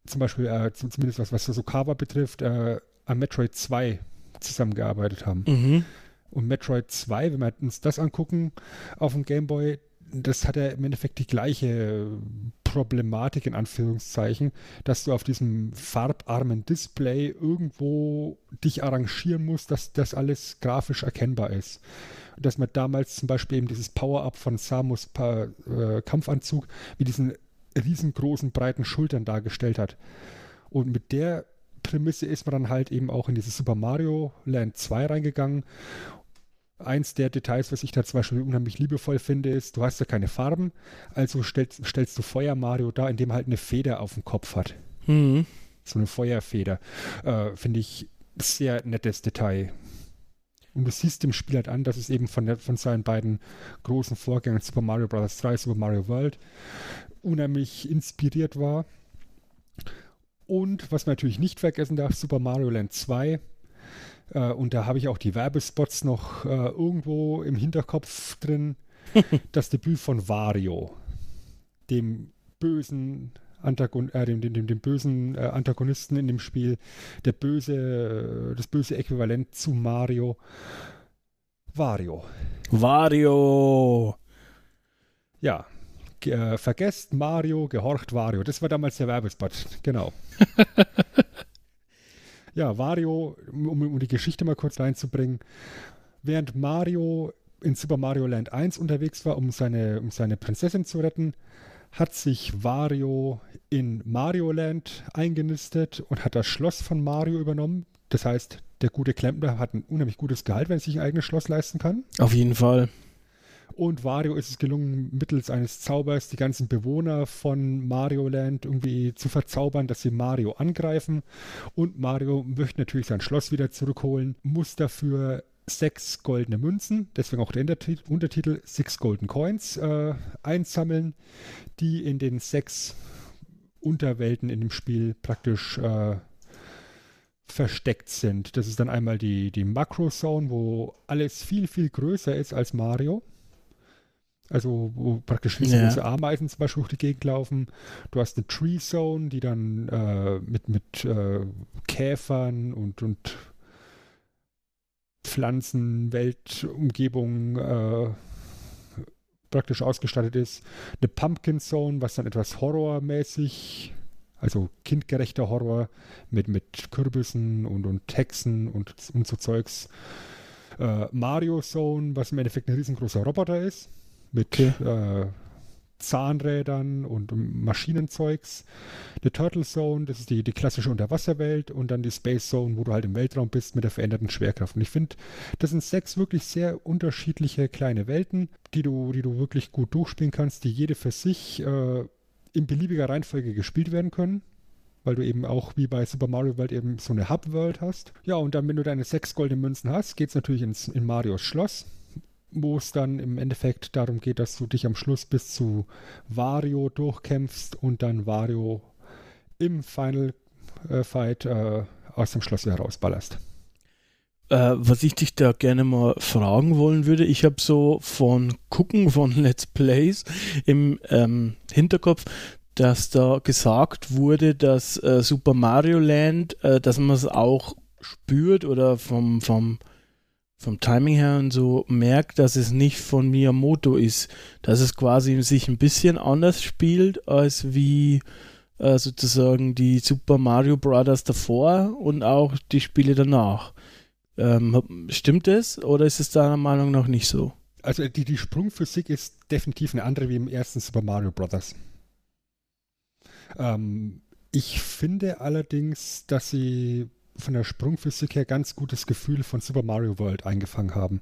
zum Beispiel, äh, zumindest was, was Hosokawa betrifft, äh, an Metroid 2 zusammengearbeitet haben. Mhm. Und Metroid 2, wenn wir uns das angucken auf dem Game Boy, das hat ja im Endeffekt die gleiche Problematik in Anführungszeichen, dass du auf diesem farbarmen Display irgendwo dich arrangieren musst, dass das alles grafisch erkennbar ist. Und dass man damals zum Beispiel eben dieses Power-Up von Samus pa äh, Kampfanzug mit diesen riesengroßen, breiten Schultern dargestellt hat. Und mit der Prämisse ist man dann halt eben auch in dieses Super Mario Land 2 reingegangen eins der Details, was ich da zum Beispiel unheimlich liebevoll finde, ist, du hast ja keine Farben, also stellst, stellst du Feuer Mario da, indem er halt eine Feder auf dem Kopf hat. Mhm. So eine Feuerfeder. Äh, finde ich sehr nettes Detail. Und du siehst dem Spiel halt an, dass es eben von, der, von seinen beiden großen Vorgängern Super Mario Bros. 3, Super Mario World unheimlich inspiriert war. Und was man natürlich nicht vergessen darf, Super Mario Land 2 äh, und da habe ich auch die Werbespots noch äh, irgendwo im Hinterkopf drin. das Debüt von Wario, dem bösen Antagon äh, dem, dem, dem, dem, bösen äh, Antagonisten in dem Spiel, der böse, äh, das böse Äquivalent zu Mario. Wario. Wario. Ja. Äh, vergesst Mario, gehorcht Wario. Das war damals der Werbespot. Genau. Ja, Wario, um, um die Geschichte mal kurz reinzubringen, während Mario in Super Mario Land 1 unterwegs war, um seine, um seine Prinzessin zu retten, hat sich Wario in Mario Land eingenistet und hat das Schloss von Mario übernommen. Das heißt, der gute Klempner hat ein unheimlich gutes Gehalt, wenn er sich ein eigenes Schloss leisten kann. Auf jeden Fall. Und Wario ist es gelungen, mittels eines Zaubers die ganzen Bewohner von Mario Land irgendwie zu verzaubern, dass sie Mario angreifen. Und Mario möchte natürlich sein Schloss wieder zurückholen, muss dafür sechs goldene Münzen, deswegen auch der Untertitel Six Golden Coins, äh, einsammeln, die in den sechs Unterwelten in dem Spiel praktisch äh, versteckt sind. Das ist dann einmal die, die Makro-Zone, wo alles viel, viel größer ist als Mario. Also wo praktisch riesengroße ja. Ameisen zum Beispiel durch die Gegend laufen. Du hast eine Tree Zone, die dann äh, mit, mit äh, Käfern und, und Pflanzen, Weltumgebung äh, praktisch ausgestattet ist. Eine Pumpkin Zone, was dann etwas horrormäßig, also kindgerechter Horror mit, mit Kürbissen und, und Hexen und, und so Zeugs. Äh, Mario Zone, was im Endeffekt ein riesengroßer Roboter ist, mit Okay. äh, Zahnrädern und Maschinenzeugs. Die Turtle Zone, das ist die, die klassische Unterwasserwelt und dann die Space Zone, wo du halt im Weltraum bist mit der veränderten Schwerkraft. Und ich finde, das sind sechs wirklich sehr unterschiedliche kleine Welten, die du, die du wirklich gut durchspielen kannst, die jede für sich äh, in beliebiger Reihenfolge gespielt werden können. Weil du eben auch wie bei Super Mario World eben so eine Hub-World hast. Ja, und dann, wenn du deine sechs goldenen Münzen hast, geht es natürlich ins, in Marios Schloss wo es dann im Endeffekt darum geht, dass du dich am Schluss bis zu Wario durchkämpfst und dann Wario im Final äh, Fight äh, aus dem Schloss wieder rausballerst. Äh, was ich dich da gerne mal fragen wollen würde, ich habe so von Gucken von Let's Plays im ähm, Hinterkopf, dass da gesagt wurde, dass äh, Super Mario Land, äh, dass man es auch spürt oder vom, vom, vom Timing her und so merkt, dass es nicht von Miyamoto ist, dass es quasi sich ein bisschen anders spielt als wie äh, sozusagen die Super Mario Brothers davor und auch die Spiele danach. Ähm, stimmt es oder ist es deiner Meinung nach nicht so? Also die, die Sprungphysik ist definitiv eine andere wie im ersten Super Mario Bros. Ähm, ich finde allerdings, dass sie von der Sprungphysik her ganz gutes Gefühl von Super Mario World eingefangen haben.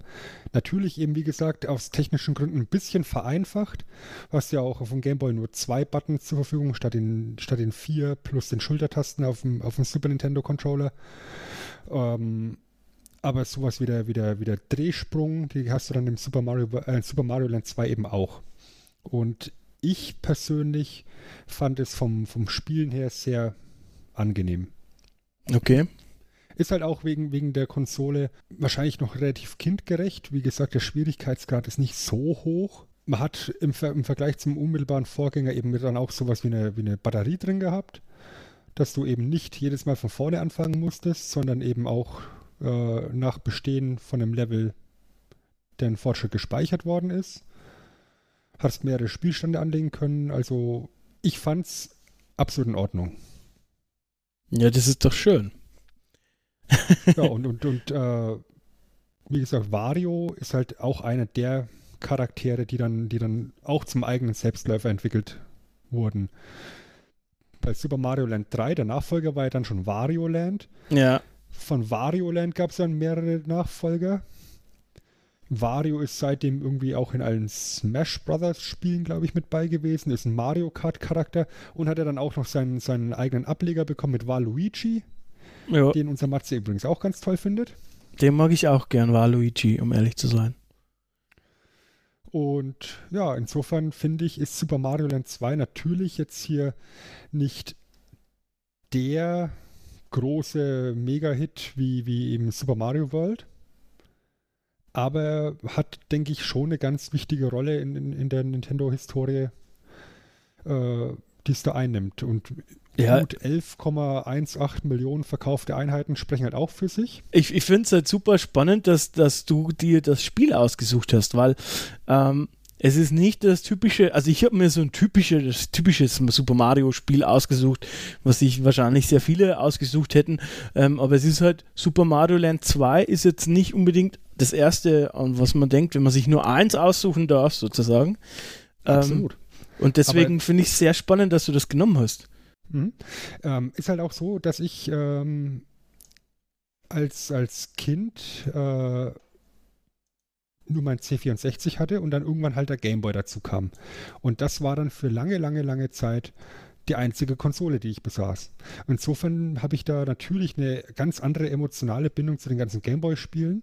Natürlich eben, wie gesagt, aus technischen Gründen ein bisschen vereinfacht. Hast ja auch auf dem Game Boy nur zwei Buttons zur Verfügung, statt den, statt den vier plus den Schultertasten auf dem, auf dem Super Nintendo Controller. Ähm, aber sowas wie der, wie, der, wie der Drehsprung, die hast du dann im Super Mario, äh, Super Mario Land 2 eben auch. Und ich persönlich fand es vom, vom Spielen her sehr angenehm. Okay. Ist halt auch wegen, wegen der Konsole wahrscheinlich noch relativ kindgerecht. Wie gesagt, der Schwierigkeitsgrad ist nicht so hoch. Man hat im, Ver im Vergleich zum unmittelbaren Vorgänger eben dann auch sowas wie eine, wie eine Batterie drin gehabt, dass du eben nicht jedes Mal von vorne anfangen musstest, sondern eben auch äh, nach Bestehen von einem Level der Fortschritt gespeichert worden ist. Hast mehrere Spielstände anlegen können. Also ich fand's absolut in Ordnung. Ja, das ist doch schön. ja, und, und, und äh, wie gesagt, Wario ist halt auch einer der Charaktere, die dann, die dann auch zum eigenen Selbstläufer entwickelt wurden. Bei Super Mario Land 3, der Nachfolger war ja dann schon Wario Land. Ja. Von Wario Land gab es dann mehrere Nachfolger. Wario ist seitdem irgendwie auch in allen Smash Brothers Spielen, glaube ich, mit bei gewesen, ist ein Mario Kart Charakter und hat er dann auch noch seinen, seinen eigenen Ableger bekommen mit Waluigi, ja. den unser Matze übrigens auch ganz toll findet. Den mag ich auch gern, Waluigi, um ehrlich zu sein. Und ja, insofern finde ich, ist Super Mario Land 2 natürlich jetzt hier nicht der große Mega-Hit wie, wie eben Super Mario World. Aber hat, denke ich, schon eine ganz wichtige Rolle in, in, in der Nintendo-Historie, äh, die es da einnimmt. Und Ja. gut 11,18 Millionen verkaufte Einheiten sprechen halt auch für sich. Ich, ich finde es halt super spannend, dass, dass du dir das Spiel ausgesucht hast, weil ähm, es ist nicht das typische, also ich habe mir so ein typisches, typisches Super Mario Spiel ausgesucht, was sich wahrscheinlich sehr viele ausgesucht hätten, ähm, aber es ist halt Super Mario Land 2 ist jetzt nicht unbedingt das erste, an was man denkt, wenn man sich nur eins aussuchen darf, sozusagen. Ähm, Absolut. Und deswegen finde ich es sehr spannend, dass du das genommen hast. Mhm. Ähm, ist halt auch so, dass ich ähm, als, als Kind äh, nur mein C64 hatte und dann irgendwann halt der Gameboy dazu kam. Und das war dann für lange, lange, lange Zeit die einzige Konsole, die ich besaß. Insofern habe ich da natürlich eine ganz andere emotionale Bindung zu den ganzen Gameboy-Spielen,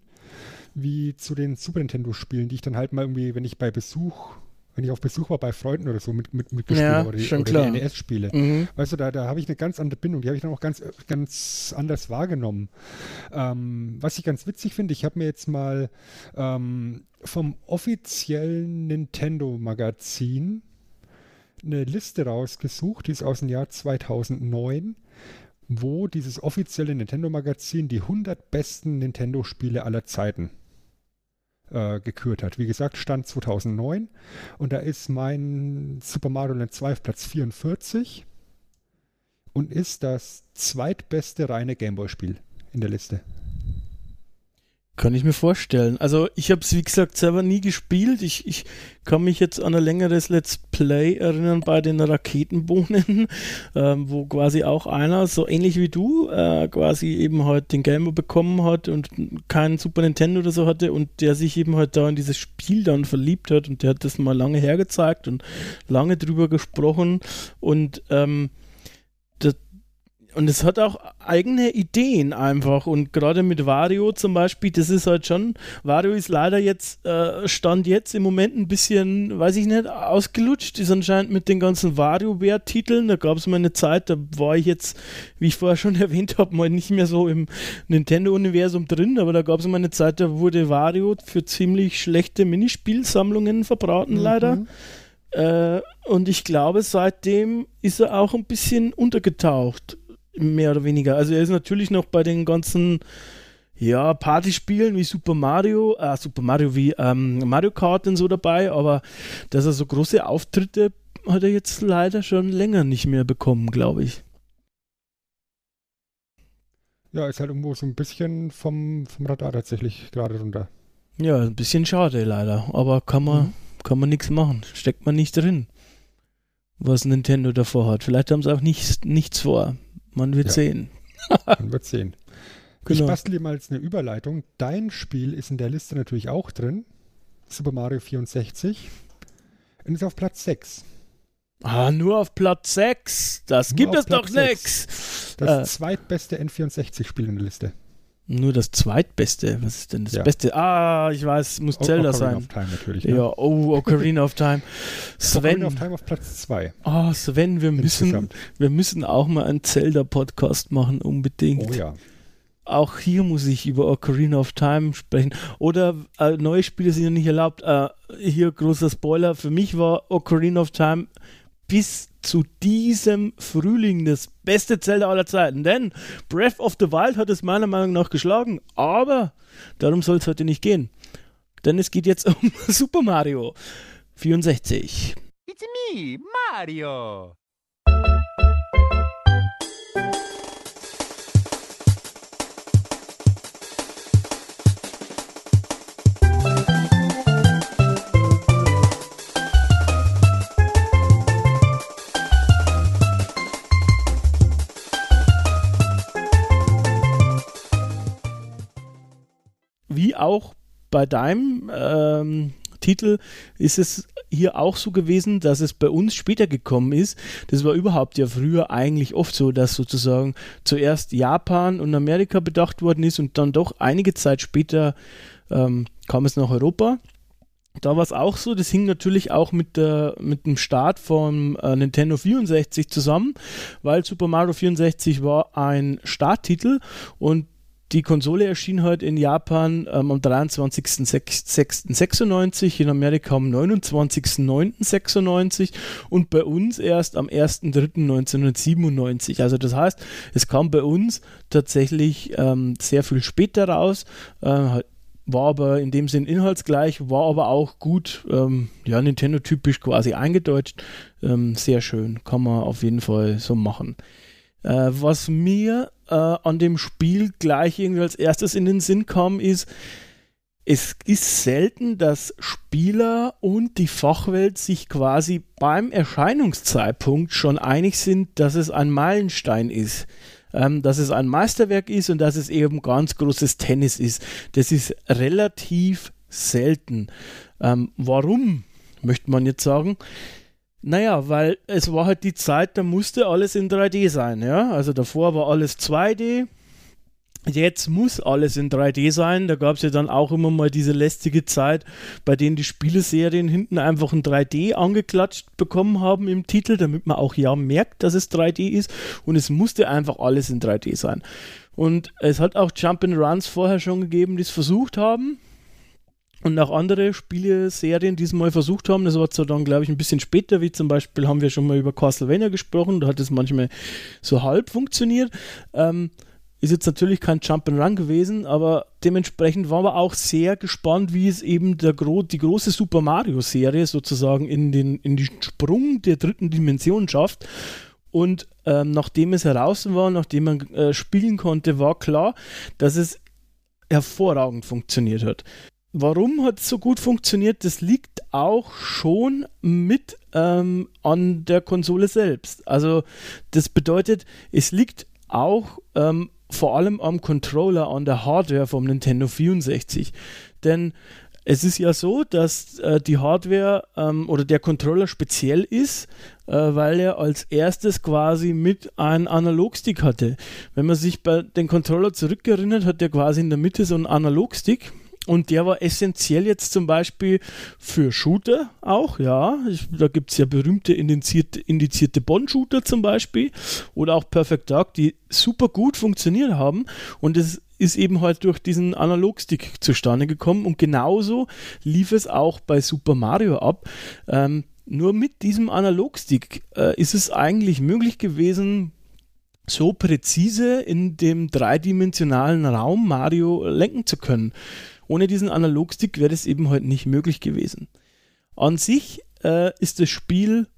wie zu den Super Nintendo-Spielen, die ich dann halt mal irgendwie, wenn ich bei Besuch, wenn ich auf Besuch war bei Freunden oder so mit, mit, mitgespielt Ja, habe oder, die- schon oder die NES-Spiele. Mhm. Weißt du, da, da habe ich eine ganz andere Bindung, die habe ich dann auch ganz, ganz anders wahrgenommen. Ähm, was ich ganz witzig finde, ich habe mir jetzt mal ähm, vom offiziellen Nintendo-Magazin eine Liste rausgesucht, die ist aus dem Jahr 2009, wo dieses offizielle Nintendo-Magazin die 100 besten Nintendo-Spiele aller Zeiten äh, gekürt hat. Wie gesagt, Stand 2009 und da ist mein Super Mario Land 2 auf Platz 44 und ist das zweitbeste reine Gameboy-Spiel in der Liste. Kann ich mir vorstellen. Also ich habe es, wie gesagt, selber nie gespielt. Ich, ich kann mich jetzt an ein längeres Let's Play erinnern bei den Raketenbohnen, ähm, wo quasi auch einer, so ähnlich wie du, äh, quasi eben halt den Gamer bekommen hat und keinen Super Nintendo oder so hatte und der sich eben halt da in dieses Spiel dann verliebt hat und der hat das mal lange hergezeigt und lange drüber gesprochen und ähm, und es hat auch eigene Ideen einfach. Und gerade mit Vario zum Beispiel, das ist halt schon, Vario ist leider jetzt, äh, stand jetzt im Moment ein bisschen, weiß ich nicht, ausgelutscht. Ist anscheinend mit den ganzen WarioWare-Titeln. Da gab es mal eine Zeit, da war ich jetzt, wie ich vorher schon erwähnt habe, mal nicht mehr so im Nintendo-Universum drin. Aber da gab es mal eine Zeit, da wurde Vario für ziemlich schlechte Minispielsammlungen verbraten, mhm. leider. Äh, und ich glaube, seitdem ist er auch ein bisschen untergetaucht mehr oder weniger. Also er ist natürlich noch bei den ganzen ja, Partyspielen wie Super Mario, äh, Super Mario wie ähm, Mario Kart und so dabei, aber dass er so große Auftritte hat er jetzt leider schon länger nicht mehr bekommen, glaube ich. Ja, ist halt irgendwo so ein bisschen vom, vom Radar tatsächlich gerade runter. Ja, ein bisschen schade leider, aber kann man, mhm. kann man nichts machen. Steckt man nicht drin, was Nintendo davor hat. Vielleicht haben sie auch nichts, nichts vor. Man wird ja. sehen. Man wird sehen. Genau. Ich bastel dir mal jetzt eine Überleitung. Dein Spiel ist in der Liste natürlich auch drin. Super Mario 64. Und ist auf Platz 6. Ah, nur auf Platz 6. Das nur gibt es doch nichts. Das äh. zweitbeste N64-Spiel in der Liste. Nur das zweitbeste. Was ist denn das ja. Beste? Ah, ich weiß, muss o Zelda Ocarina sein. of Time natürlich. Ne? Ja, oh, Ocarina of Time. Sven. Ocarina of Time auf Platz 2. Oh, Sven, wir müssen, wir müssen auch mal einen Zelda-Podcast machen, unbedingt. Oh ja. Auch hier muss ich über Ocarina of Time sprechen. Oder äh, neue Spiele sind ja nicht erlaubt. Äh, hier großer Spoiler. Für mich war Ocarina of Time bis zu diesem Frühling das beste Zelda aller Zeiten. Denn Breath of the Wild hat es meiner Meinung nach geschlagen. Aber darum soll es heute nicht gehen. Denn es geht jetzt um Super Mario 64. It's me, Mario. Auch bei deinem ähm, Titel ist es hier auch so gewesen, dass es bei uns später gekommen ist. Das war überhaupt ja früher eigentlich oft so, dass sozusagen zuerst Japan und Amerika bedacht worden ist und dann doch einige Zeit später ähm, kam es nach Europa. Da war es auch so, das hing natürlich auch mit, der, mit dem Start von äh, Nintendo 64 zusammen, weil Super Mario 64 war ein Starttitel und die Konsole erschien heute in Japan ähm, am 23.06.96, in Amerika am 29.09.96 und bei uns erst am 1.03.1997. Also das heißt, es kam bei uns tatsächlich ähm, sehr viel später raus. Äh, war aber in dem Sinn inhaltsgleich, war aber auch gut, ähm, ja, Nintendo-typisch quasi eingedeutscht. Ähm, sehr schön, kann man auf jeden Fall so machen. Äh, was mir äh, an dem Spiel gleich irgendwie als erstes in den Sinn kam, ist, es ist selten, dass Spieler und die Fachwelt sich quasi beim Erscheinungszeitpunkt schon einig sind, dass es ein Meilenstein ist. Ähm, dass es ein Meisterwerk ist und dass es eben ganz großes Tennis ist. Das ist relativ selten. Ähm, warum, möchte man jetzt sagen? Naja, weil es war halt die Zeit, da musste alles in 3D sein, ja. Also davor war alles 2D. Jetzt muss alles in 3D sein. Da gab es ja dann auch immer mal diese lästige Zeit, bei denen die Spieleserien hinten einfach ein 3D angeklatscht bekommen haben im Titel, damit man auch ja merkt, dass es 3D ist. Und es musste einfach alles in 3D sein. Und es hat auch Jump'n'Runs vorher schon gegeben, die es versucht haben. Und auch andere Spieleserien, die es mal versucht haben, das war zwar dann, glaube ich, ein bisschen später, wie zum Beispiel haben wir schon mal über Castlevania gesprochen, da hat es manchmal so halb funktioniert. Ähm, ist jetzt natürlich kein Jump'n'Run gewesen, aber dementsprechend waren wir auch sehr gespannt, wie es eben der gro die große Super Mario-Serie sozusagen in den, in den Sprung der dritten Dimension schafft. Und ähm, nachdem es heraus war, nachdem man äh, spielen konnte, war klar, dass es hervorragend funktioniert hat. Warum hat es so gut funktioniert? Das liegt auch schon mit ähm, an der Konsole selbst. Also das bedeutet, es liegt auch ähm, vor allem am Controller, an der Hardware vom Nintendo 64. Denn es ist ja so, dass äh, die Hardware ähm, oder der Controller speziell ist, äh, weil er als erstes quasi mit einem Analogstick hatte. Wenn man sich bei den Controller zurückerinnert, hat der quasi in der Mitte so einen Analogstick und der war essentiell jetzt zum Beispiel für Shooter auch, ja. Ich, da gibt es ja berühmte indizierte, indizierte Bond-Shooter zum Beispiel oder auch Perfect Dark, die super gut funktioniert haben. Und es ist eben halt durch diesen Analogstick zustande gekommen. Und genauso lief es auch bei Super Mario ab. Ähm, nur mit diesem Analogstick äh, ist es eigentlich möglich gewesen, so präzise in dem dreidimensionalen Raum Mario lenken zu können. Ohne diesen Analogstick wäre das eben heute halt nicht möglich gewesen. An sich äh, ist das Spiel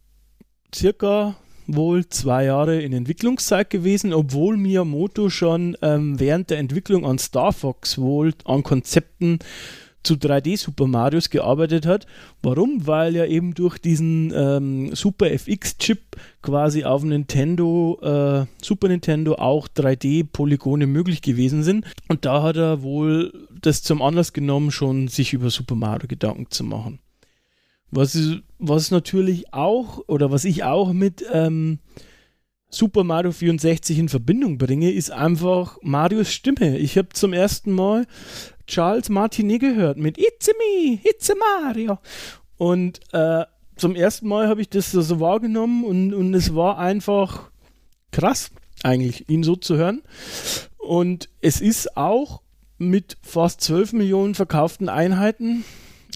circa wohl zwei Jahre in Entwicklungszeit gewesen, obwohl Miyamoto schon ähm, während der Entwicklung an Star Fox wohl an Konzepten zu 3D Super Marios gearbeitet hat. Warum? Weil ja eben durch diesen ähm, Super FX Chip quasi auf Nintendo, äh, Super Nintendo auch 3D-Polygone möglich gewesen sind. Und da hat er wohl das zum Anlass genommen, schon sich über Super Mario Gedanken zu machen. Was, was natürlich auch, oder was ich auch mit ähm, Super Mario 64 in Verbindung bringe, ist einfach Marios Stimme. Ich habe zum ersten Mal Charles Martinet gehört mit It's a me, it's a Mario. Und äh, zum ersten Mal habe ich das so, wahrgenommen und, und es war einfach krass, eigentlich, ihn so zu hören. Und es ist auch mit fast 12 Millionen verkauften Einheiten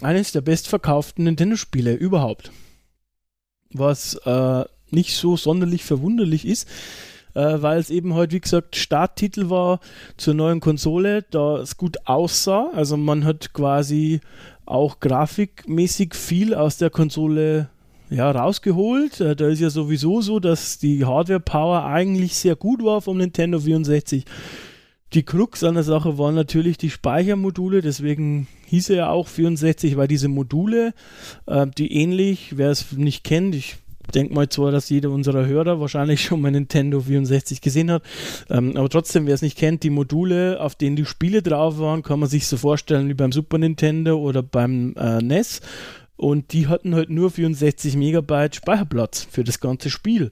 eines der bestverkauften Nintendo-Spiele überhaupt. Was äh, nicht so sonderlich verwunderlich ist, äh, weil es eben heute, wie gesagt, Starttitel war zur neuen Konsole, da es gut aussah. Also man hat quasi auch grafikmäßig viel aus der Konsole ja, rausgeholt. Äh, da ist ja sowieso so, dass die Hardware-Power eigentlich sehr gut war vom Nintendo 64. Die Krux an der Sache waren natürlich die Speichermodule, deswegen hieß er ja auch 64, weil diese Module, äh, die ähnlich, wer es nicht kennt, ich denke mal zwar, dass jeder unserer Hörer wahrscheinlich schon mal Nintendo 64 gesehen hat, ähm, aber trotzdem, wer es nicht kennt, die Module, auf denen die Spiele drauf waren, kann man sich so vorstellen wie beim Super Nintendo oder beim äh, NES. Und die hatten halt nur 64 Megabyte Speicherplatz für das ganze Spiel.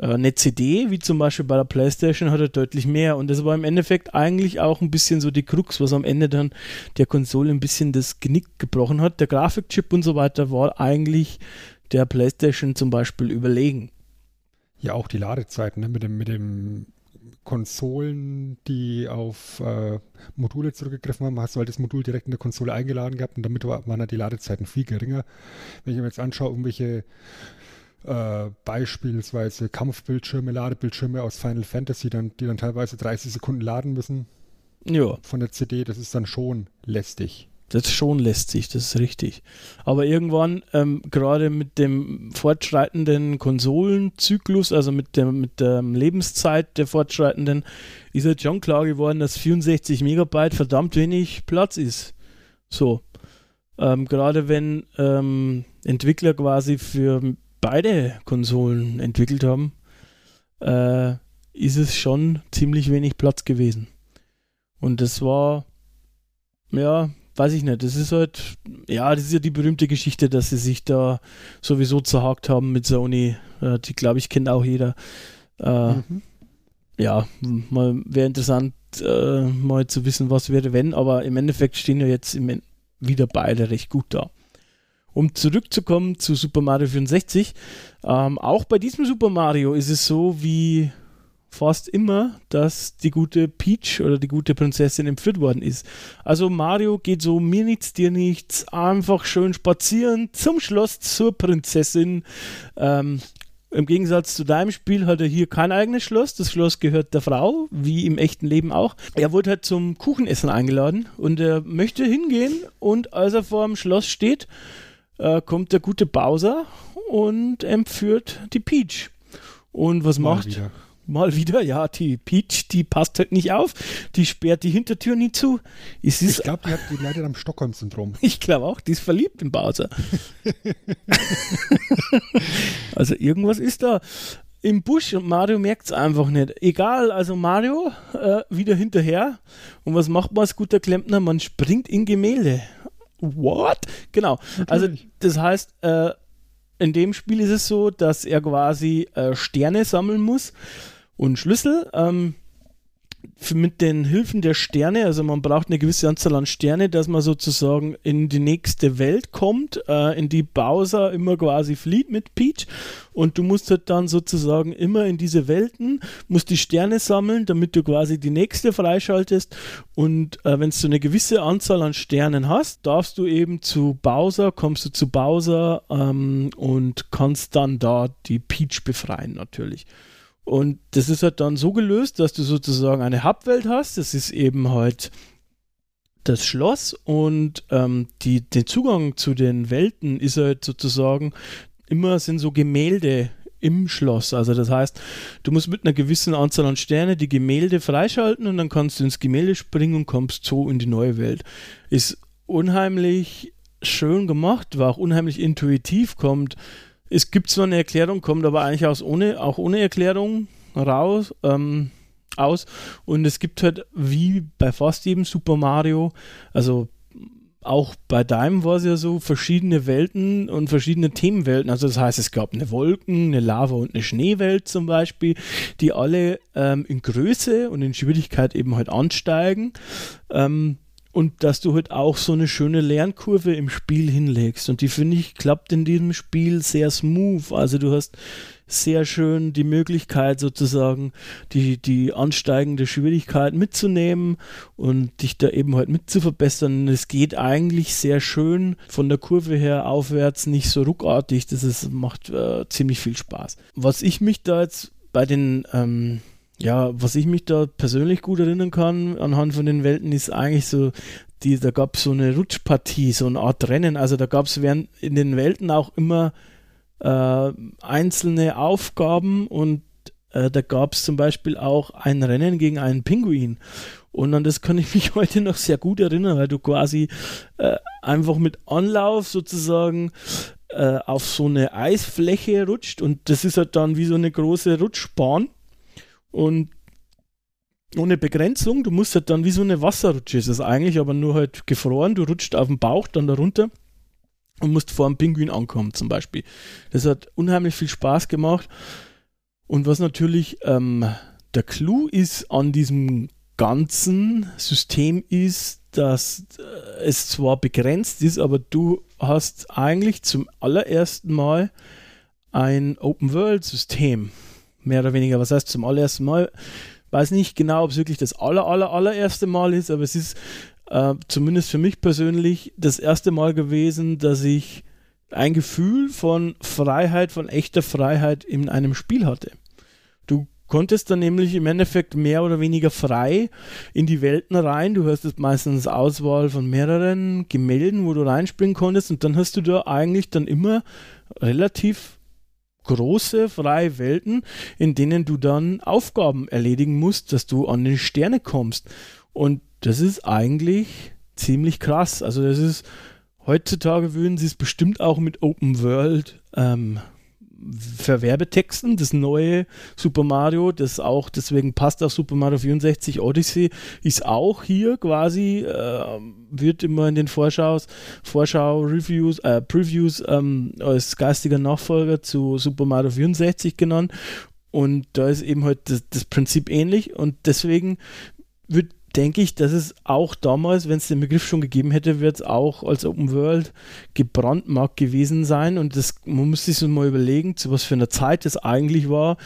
Äh, eine CD, wie zum Beispiel bei der PlayStation, hat er deutlich mehr. Und das war im Endeffekt eigentlich auch ein bisschen so die Krux, was am Ende dann der Konsole ein bisschen das Genick gebrochen hat. Der Grafikchip und so weiter war eigentlich der PlayStation zum Beispiel überlegen. Ja, auch die Ladezeiten ne? mit dem, mit dem Konsolen, die auf äh, Module zurückgegriffen haben, hast du halt das Modul direkt in der Konsole eingeladen gehabt und damit waren halt die Ladezeiten viel geringer. Wenn ich mir jetzt anschaue, irgendwelche äh, beispielsweise Kampfbildschirme, Ladebildschirme aus Final Fantasy, dann, die dann teilweise 30 Sekunden laden müssen ja. von der CD, das ist dann schon lästig. Das schon lässt sich, das ist richtig. Aber irgendwann, ähm, gerade mit dem fortschreitenden Konsolenzyklus, also mit der, mit der Lebenszeit der fortschreitenden, ist halt schon klar geworden, dass 64 Megabyte verdammt wenig Platz ist. So. Ähm, gerade wenn ähm, Entwickler quasi für beide Konsolen entwickelt haben, äh, ist es schon ziemlich wenig Platz gewesen. Und das war, ja, weiß ich nicht, das ist halt, ja, das ist ja die berühmte Geschichte, dass sie sich da sowieso zerhakt haben mit Sony. Äh, die, glaube ich, kennt auch jeder. Äh, mhm. Ja, mal wäre interessant, äh, mal zu wissen, was wäre, wenn, aber im Endeffekt stehen ja jetzt im, wieder beide recht gut da. Um zurückzukommen zu Super Mario 64, ähm, auch bei diesem Super Mario ist es so wie fast immer, dass die gute Peach oder die gute Prinzessin entführt worden ist. Also Mario geht so mir nichts, dir nichts, einfach schön spazieren zum Schloss zur Prinzessin. Ähm, Im Gegensatz zu deinem Spiel hat er hier kein eigenes Schloss. Das Schloss gehört der Frau, wie im echten Leben auch. Er wurde halt zum Kuchenessen eingeladen und er möchte hingehen und als er vor dem Schloss steht, äh, kommt der gute Bowser und entführt die Peach. Und was Mal macht? wieder. Mal wieder, ja, die Peach, die passt halt nicht auf, die sperrt die Hintertür nie zu. Es ist Ich glaube, die, hat- die leidet am Stockholm-Syndrom. ich glaube auch, die ist verliebt in Bowser. also irgendwas ist da im Busch und Mario merkt es einfach nicht. Egal, also Mario äh, wieder hinterher. Und was macht man als guter Klempner? Man springt in Gemälde. What? Genau. Also Natürlich. das heißt, äh, in dem Spiel ist es so, dass er quasi äh, Sterne sammeln muss und Schlüssel. Ähm, mit den Hilfen der Sterne, also man braucht eine gewisse Anzahl an Sterne, dass man sozusagen in die nächste Welt kommt, äh, in die Bowser immer quasi flieht mit Peach und du musst halt dann sozusagen immer in diese Welten, musst die Sterne sammeln, damit du quasi die nächste freischaltest und äh, wenn du eine gewisse Anzahl an Sternen hast, darfst du eben zu Bowser, kommst du zu Bowser ähm, und kannst dann da die Peach befreien natürlich. Und das ist halt dann so gelöst, dass du sozusagen eine Hubwelt hast. Das ist eben halt das Schloss und ähm, die, den Zugang zu den Welten ist halt sozusagen immer sind so Gemälde im Schloss. Also das heißt, du musst mit einer gewissen Anzahl an Sterne die Gemälde freischalten und dann kannst du ins Gemälde springen und kommst so in die neue Welt. Ist unheimlich schön gemacht, war auch unheimlich intuitiv, kommt es gibt zwar eine Erklärung, kommt aber eigentlich aus ohne, auch ohne Erklärung raus, ähm, aus. Und es gibt halt, wie bei fast jedem Super Mario, also auch bei deinem war es ja so, verschiedene Welten und verschiedene Themenwelten. Also das heißt, es gab eine Wolken, eine Lava und eine Schneewelt zum Beispiel, die alle ähm, in Größe und in Schwierigkeit eben halt ansteigen. Ähm, und dass du halt auch so eine schöne Lernkurve im Spiel hinlegst. Und die finde ich klappt in diesem Spiel sehr smooth. Also du hast sehr schön die Möglichkeit sozusagen die, die ansteigende Schwierigkeit mitzunehmen und dich da eben halt mit zu verbessern. Es geht eigentlich sehr schön von der Kurve her aufwärts, nicht so ruckartig. Das ist, macht äh, ziemlich viel Spaß. Was ich mich da jetzt bei den ähm, ja, was ich mich da persönlich gut erinnern kann anhand von den Welten ist eigentlich so, die, da gab es so eine Rutschpartie, so eine Art Rennen. Also da gab es während in den Welten auch immer äh, einzelne Aufgaben und äh, da gab es zum Beispiel auch ein Rennen gegen einen Pinguin. Und an das kann ich mich heute noch sehr gut erinnern, weil du quasi äh, einfach mit Anlauf sozusagen äh, auf so eine Eisfläche rutscht und das ist halt dann wie so eine große Rutschbahn und ohne Begrenzung. Du musst halt dann wie so eine Wasserrutsche ist es eigentlich, aber nur halt gefroren. Du rutscht auf den Bauch dann da runter und musst vor dem Pinguin ankommen zum Beispiel. Das hat unheimlich viel Spaß gemacht. Und was natürlich ähm, der Clou ist an diesem ganzen System ist, dass äh, es zwar begrenzt ist, aber du hast eigentlich zum allerersten Mal ein Open-World-System mehr oder weniger. Was heißt zum allerersten Mal? Weiß nicht genau, ob es wirklich das aller, aller, allererste Mal ist, aber es ist äh, zumindest für mich persönlich das erste Mal gewesen, dass ich ein Gefühl von Freiheit, von echter Freiheit in einem Spiel hatte. Du konntest dann nämlich im Endeffekt mehr oder weniger frei in die Welten rein. Du hast meistens Auswahl von mehreren Gemälden, wo du reinspringen konntest und dann hast du da eigentlich dann immer relativ große freie Welten, in denen du dann Aufgaben erledigen musst, dass du an die Sterne kommst. Und das ist eigentlich ziemlich krass. Also das ist heutzutage würden sie es bestimmt auch mit Open World ähm, für Werbetexten. Das neue Super Mario, das auch, deswegen passt auch Super Mario 64 Odyssey, ist auch hier quasi, äh, wird immer in den Vorschaus, Vorschau-Reviews, äh, Previews ähm, als geistiger Nachfolger zu Super Mario 64 genannt. Und da ist eben halt das, das Prinzip ähnlich und deswegen wird denke ich, dass es auch damals, wenn es den Begriff schon gegeben hätte, wird es auch als Open World gebrandmarkt gewesen sein. Und das, man muss sich so mal überlegen, zu was für einer Zeit das eigentlich war.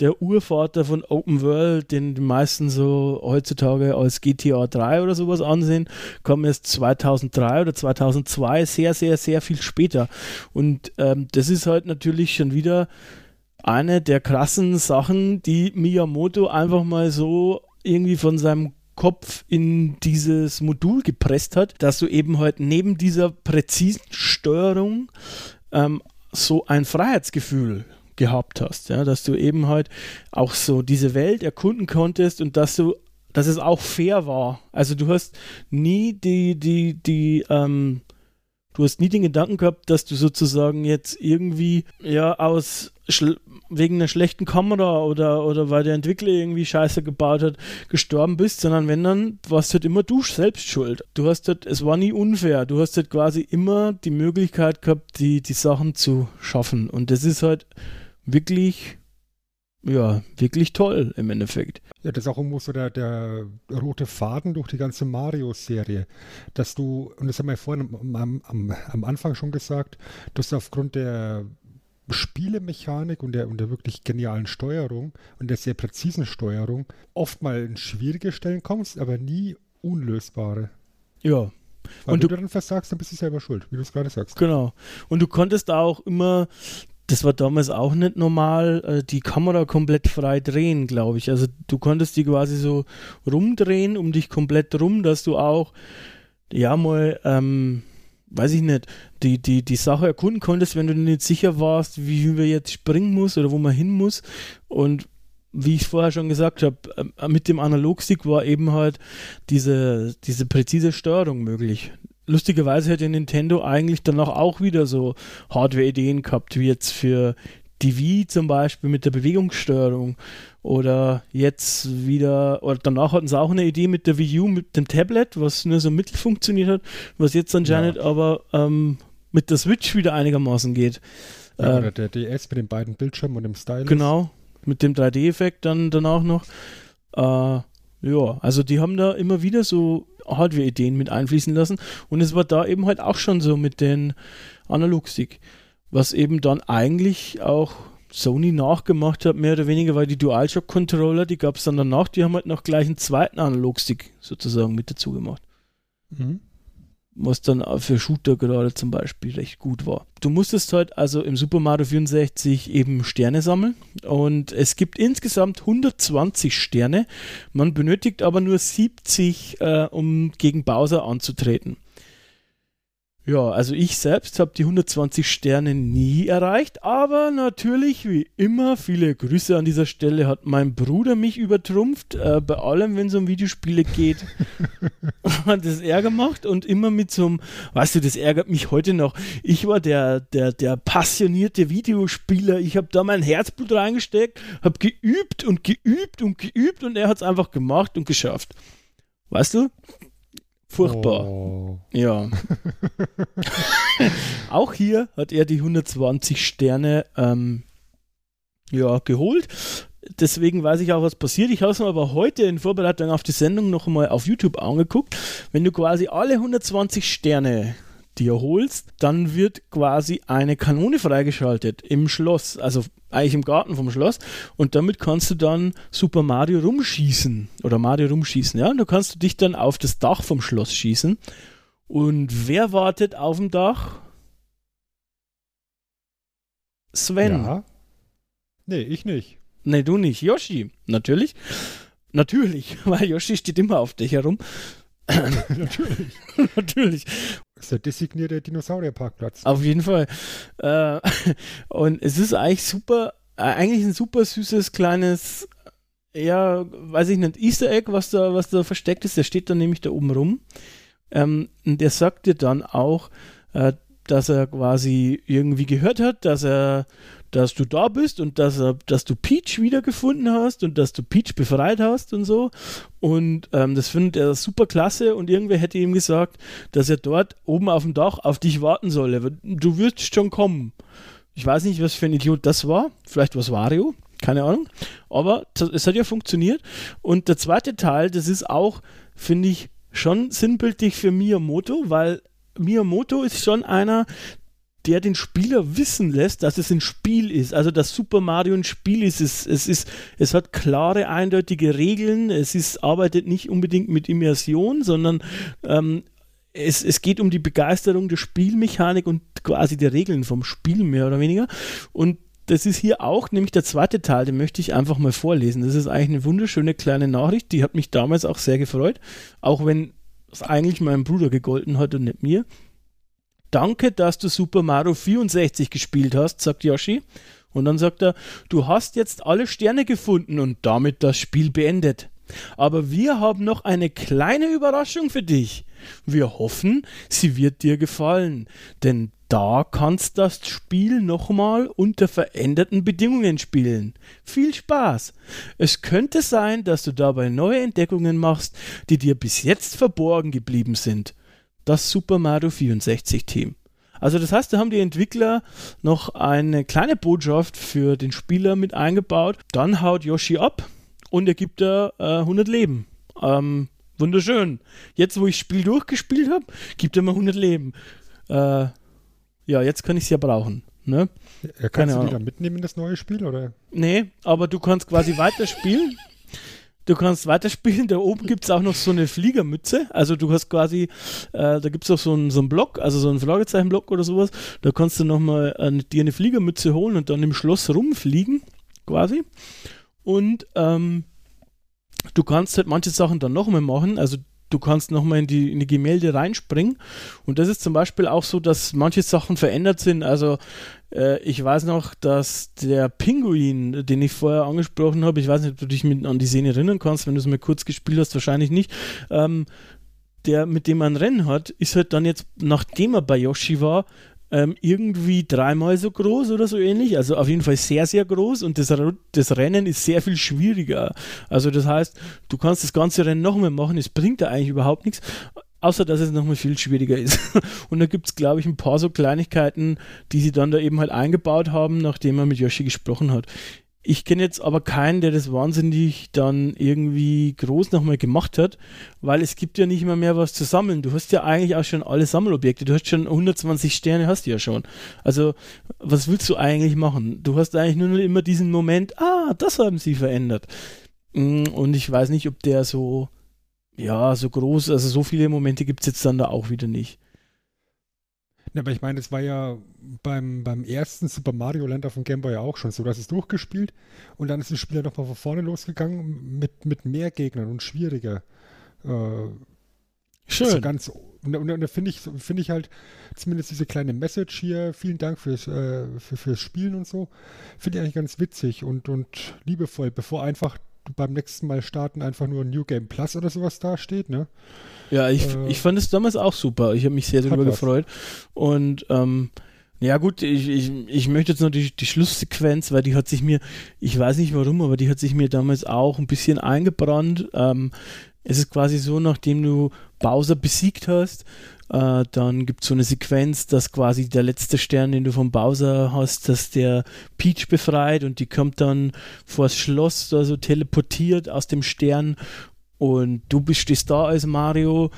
Der Urvater von Open World, den die meisten so heutzutage als GTA 3 oder sowas ansehen, kam erst 2003 oder 2002, sehr, sehr, sehr viel später. Und ähm, das ist halt natürlich schon wieder eine der krassen Sachen, die Miyamoto einfach mal so irgendwie von seinem Kopf in dieses Modul gepresst hat, dass du eben halt neben dieser präzisen Steuerung ähm, so ein Freiheitsgefühl gehabt hast, ja, dass du eben halt auch so diese Welt erkunden konntest und dass du, dass es auch fair war. Also du hast nie die, die, die, ähm, du hast nie den Gedanken gehabt, dass du sozusagen jetzt irgendwie ja aus wegen einer schlechten Kamera oder, oder weil der Entwickler irgendwie Scheiße gebaut hat, gestorben bist, sondern wenn dann, warst halt immer du selbst schuld. Du hast halt, es war nie unfair. Du hast halt quasi immer die Möglichkeit gehabt, die, die Sachen zu schaffen. Und das ist halt wirklich ja, wirklich toll im Endeffekt. Ja, das ist auch irgendwo so der, der rote Faden durch die ganze Mario-Serie, dass du, und das haben wir vorhin am, am, am Anfang schon gesagt, dass du aufgrund der Spielemechanik und der, und der wirklich genialen Steuerung und der sehr präzisen Steuerung oft mal in schwierige Stellen kommst, aber nie unlösbare. Ja. Weil und wenn du, du dann versagst, dann bist du selber schuld, wie du es gerade sagst. Genau. Und du konntest da auch immer, das war damals auch nicht normal, äh, die Kamera komplett frei drehen, glaube ich. Also du konntest die quasi so rumdrehen, um dich komplett rum, dass du auch, ja, mal, ähm, weiß ich nicht, die, die, die Sache erkunden konntest, wenn du nicht sicher warst, wie wir jetzt springen muss oder wo man hin muss. Und wie ich vorher schon gesagt habe, äh, mit dem Analogstick war eben halt diese, diese präzise Steuerung möglich. Lustigerweise hätte Nintendo eigentlich danach auch wieder so Hardware-Ideen gehabt, wie jetzt für die Wii zum Beispiel mit der Bewegungssteuerung oder jetzt wieder, oder danach hatten sie auch eine Idee mit der Wii U, mit dem Tablet, was nur so mittel funktioniert hat, was jetzt anscheinend ja. aber ähm, mit der Switch wieder einigermaßen geht. Ja, äh, oder der DS mit den beiden Bildschirmen und dem Stylus. Genau, mit dem 3D-Effekt dann danach noch. Äh, ja, also die haben da immer wieder so Hardware-Ideen mit einfließen lassen und es war da eben halt auch schon so mit den Analogstick, was eben dann eigentlich auch Sony nachgemacht hat, mehr oder weniger, weil die DualShock-Controller, die gab es dann danach, die haben halt noch gleich einen zweiten Analogstick sozusagen mit dazu gemacht. Mhm. Was dann für Shooter gerade zum Beispiel recht gut war. Du musstest halt also im Super Mario 64 eben Sterne sammeln und es gibt insgesamt 120 Sterne. Man benötigt aber nur 70, äh, um gegen Bowser anzutreten. Ja, also ich selbst habe die 120 Sterne nie erreicht, aber natürlich, wie immer, viele Grüße an dieser Stelle, hat mein Bruder mich übertrumpft, äh, bei allem, wenn es um Videospiele geht. hat das er gemacht und immer mit so einem, weißt du, das ärgert mich heute noch. Ich war der, der, der passionierte Videospieler, ich habe da mein Herzblut reingesteckt, habe geübt und geübt und geübt und er hat es einfach gemacht und geschafft. Weißt du? Furchtbar. Oh. Ja. auch hier hat er die 120 Sterne ähm, ja, geholt. Deswegen weiß ich auch, was passiert. Ich habe es mir aber heute in Vorbereitung auf die Sendung noch einmal auf YouTube angeguckt. Wenn du quasi alle 120 Sterne dir holst, dann wird quasi eine Kanone freigeschaltet im Schloss, also eigentlich im Garten vom Schloss und damit kannst du dann Super Mario rumschießen oder Mario rumschießen, ja, und da kannst du dich dann auf das Dach vom Schloss schießen und wer wartet auf dem Dach? Sven. Ja. Nee, ich nicht. Nee, du nicht. Yoshi, natürlich. Natürlich, weil Yoshi steht immer auf dich herum. Natürlich. Natürlich. Ist der designierte Dinosaurierparkplatz. Auf jeden Fall. Äh, und es ist eigentlich super, äh, eigentlich ein super süßes kleines, ja, weiß ich nicht, Easter Egg, was da, was da versteckt ist. Der steht dann nämlich da oben rum. Ähm, und der sagt dir dann auch, äh, dass er quasi irgendwie gehört hat, dass er dass du da bist und dass, dass du Peach wiedergefunden hast und dass du Peach befreit hast und so. Und ähm, das findet er super klasse und irgendwer hätte ihm gesagt, dass er dort oben auf dem Dach auf dich warten solle. Du wirst schon kommen. Ich weiß nicht, was für ein Idiot das war. Vielleicht war es Wario, keine Ahnung. Aber es hat ja funktioniert. Und der zweite Teil, das ist auch, finde ich, schon sinnbildlich für Miyamoto, weil Miyamoto ist schon einer, der den Spieler wissen lässt, dass es ein Spiel ist, also dass Super Mario ein Spiel ist. Es, es, ist, es hat klare, eindeutige Regeln, es ist, arbeitet nicht unbedingt mit Immersion, sondern ähm, es, es geht um die Begeisterung der Spielmechanik und quasi der Regeln vom Spiel mehr oder weniger. Und das ist hier auch, nämlich der zweite Teil, den möchte ich einfach mal vorlesen. Das ist eigentlich eine wunderschöne kleine Nachricht, die hat mich damals auch sehr gefreut, auch wenn es eigentlich meinem Bruder gegolten hat und nicht mir. Danke, dass du Super Mario 64 gespielt hast, sagt Yoshi. Und dann sagt er, du hast jetzt alle Sterne gefunden und damit das Spiel beendet. Aber wir haben noch eine kleine Überraschung für dich. Wir hoffen, sie wird dir gefallen, denn da kannst das Spiel nochmal unter veränderten Bedingungen spielen. Viel Spaß! Es könnte sein, dass du dabei neue Entdeckungen machst, die dir bis jetzt verborgen geblieben sind. Das Super Mario 64 Team. Also das heißt, da haben die Entwickler noch eine kleine Botschaft für den Spieler mit eingebaut. Dann haut Yoshi ab und er gibt da äh, 100 Leben. Ähm, wunderschön. Jetzt, wo ich das Spiel durchgespielt habe, gibt er mir 100 Leben. Äh, ja, jetzt kann ich es ja brauchen. Ne? Ja, kannst du die dann mitnehmen in das neue Spiel, oder? Nee, aber du kannst quasi weiterspielen. Du kannst weiterspielen. Da oben gibt es auch noch so eine Fliegermütze. Also du hast quasi, äh, da gibt es auch so einen, so einen Block, also so einen Fragezeichenblock oder sowas. Da kannst du nochmal äh, dir eine Fliegermütze holen und dann im Schloss rumfliegen, quasi. Und ähm, du kannst halt manche Sachen dann nochmal machen. Also du kannst nochmal in die, in die Gemälde reinspringen. Und das ist zum Beispiel auch so, dass manche Sachen verändert sind. Also äh, ich weiß noch, dass der Pinguin, den ich vorher angesprochen habe, ich weiß nicht, ob du dich mit, an die Szene erinnern kannst, wenn du es mal kurz gespielt hast, wahrscheinlich nicht. Ähm, der, mit dem man Rennen hat, ist halt dann jetzt, nachdem er bei Yoshi war, ähm, irgendwie dreimal so groß oder so ähnlich. Also auf jeden Fall sehr, sehr groß und das, das Rennen ist sehr viel schwieriger. Also das heißt, du kannst das ganze Rennen nochmal machen, es bringt da eigentlich überhaupt nichts. Außer dass es nochmal viel schwieriger ist. Und da gibt es, glaube ich, ein paar so Kleinigkeiten, die sie dann da eben halt eingebaut haben, nachdem er mit Yoshi gesprochen hat. Ich kenne jetzt aber keinen, der das wahnsinnig dann irgendwie groß nochmal gemacht hat, weil es gibt ja nicht mehr mehr was zu sammeln. Du hast ja eigentlich auch schon alle Sammelobjekte. Du hast schon 120 Sterne, hast du ja schon. Also, was willst du eigentlich machen? Du hast eigentlich nur noch immer diesen Moment, ah, das haben sie verändert. Mm, und ich weiß nicht, ob der so, ja, so groß, also so viele Momente gibt es jetzt dann da auch wieder nicht. Ja, aber ich meine, es war ja beim, beim ersten Super Mario Land auf dem Game Boy ja auch schon so. Du hast es durchgespielt und dann ist das Spiel ja nochmal von vorne losgegangen mit, mit mehr Gegnern und schwieriger. Äh, Schön. So ganz, und, und, und da finde ich, find ich halt zumindest diese kleine Message hier, vielen Dank fürs, äh, für, fürs Spielen und so, finde ich eigentlich ganz witzig und, und liebevoll, bevor einfach beim nächsten Mal starten einfach nur New Game Plus oder sowas da steht, ne? Ja, ich, äh, ich fand es damals auch super. Ich habe mich sehr darüber gefreut. Und ähm, ja gut, ich, ich, ich möchte jetzt noch die, die Schlusssequenz, weil die hat sich mir, ich weiß nicht warum, aber die hat sich mir damals auch ein bisschen eingebrannt. Ähm, es ist quasi so, nachdem du Bowser besiegt hast, äh, dann gibt es so eine Sequenz, dass quasi der letzte Stern, den du vom Bowser hast, dass der Peach befreit und die kommt dann vor das Schloss, also teleportiert aus dem Stern und du bist stehst da als Mario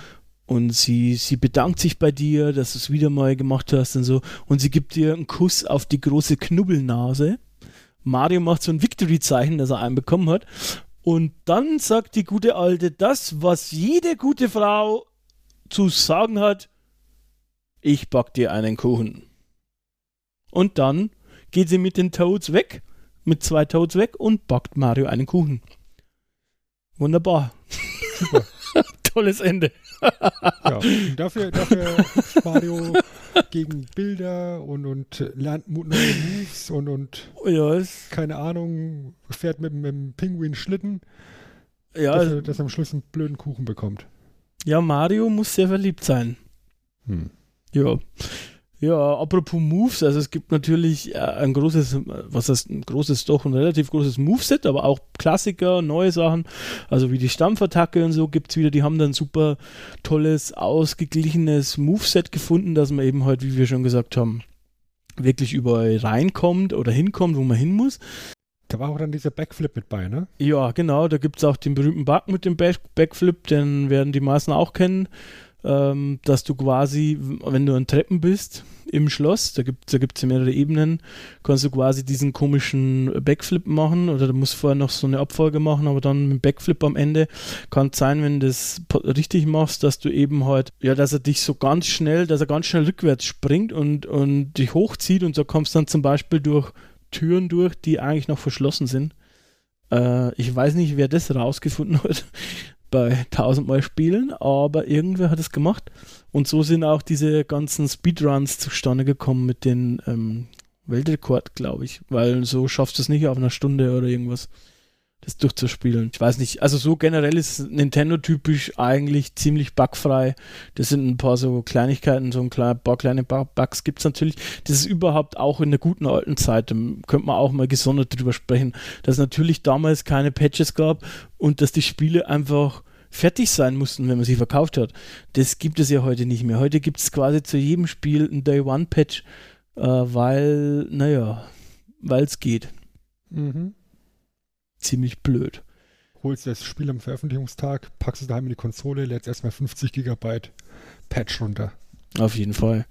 und sie, sie bedankt sich bei dir, dass du es wieder mal gemacht hast und so und sie gibt dir einen Kuss auf die große Knubbelnase. Mario macht so ein Victory-Zeichen, das er einen bekommen hat und dann sagt die gute Alte das, was jede gute Frau zu sagen hat, ich back dir einen Kuchen. Und dann geht sie mit den Toads weg, mit zwei Toads weg und backt Mario einen Kuchen. Wunderbar. Super. Tolles Ende. ja, dafür, dafür Mario gegen Bilder und, und lernt neue Moves und, und ja, keine Ahnung, fährt mit, mit dem Pinguin Schlitten, ja, dass er, dass er am Schluss einen blöden Kuchen bekommt. Ja, Mario muss sehr verliebt sein. Hm. Ja. Ja, apropos Moves, also es gibt natürlich äh, ein großes, was heißt ein großes, doch ein relativ großes Moveset, aber auch Klassiker, neue Sachen, also wie die Stampfattacke und so gibt es wieder, die haben dann super tolles, ausgeglichenes Moveset gefunden, dass man eben halt, wie wir schon gesagt haben, wirklich überall reinkommt oder hinkommt, wo man hin muss. Da war auch dann dieser Backflip mit bei, ne? Ja, genau, da gibt es auch den berühmten Bug mit dem Back Backflip, den werden die meisten auch kennen, ähm, dass du quasi, wenn du an Treppen bist im Schloss, da gibt es da gibt's mehrere Ebenen, kannst du quasi diesen komischen Backflip machen oder du musst vorher noch so eine Abfolge machen, aber dann mit Backflip am Ende kann es sein, wenn du das richtig machst, dass du eben halt, ja, dass er dich so ganz schnell, dass er ganz schnell rückwärts springt und, und dich hochzieht und so kommst dann zum Beispiel durch Türen durch, die eigentlich noch verschlossen sind. Äh, ich weiß nicht, wer das rausgefunden hat bei tausendmal Spielen, aber irgendwer hat es gemacht. Und so sind auch diese ganzen Speedruns zustande gekommen mit den ähm, Weltrekord, glaube ich, weil so schaffst du es nicht auf einer Stunde oder irgendwas das durchzuspielen. Ich weiß nicht, also so generell ist Nintendo typisch eigentlich ziemlich bugfrei. Das sind ein paar so Kleinigkeiten, so ein paar kleine Bugs gibt es natürlich. Das ist überhaupt auch in der guten alten Zeit, da könnte man auch mal gesondert drüber sprechen, dass natürlich damals keine Patches gab und dass die Spiele einfach fertig sein mussten, wenn man sie verkauft hat. Das gibt es ja heute nicht mehr. Heute gibt es quasi zu jedem Spiel ein Day-One-Patch, äh, weil, naja, weil es geht. Mhm ziemlich blöd. Holst das Spiel am Veröffentlichungstag, packst es daheim in die Konsole, lädst erstmal 50 Gigabyte Patch runter. Auf jeden Fall.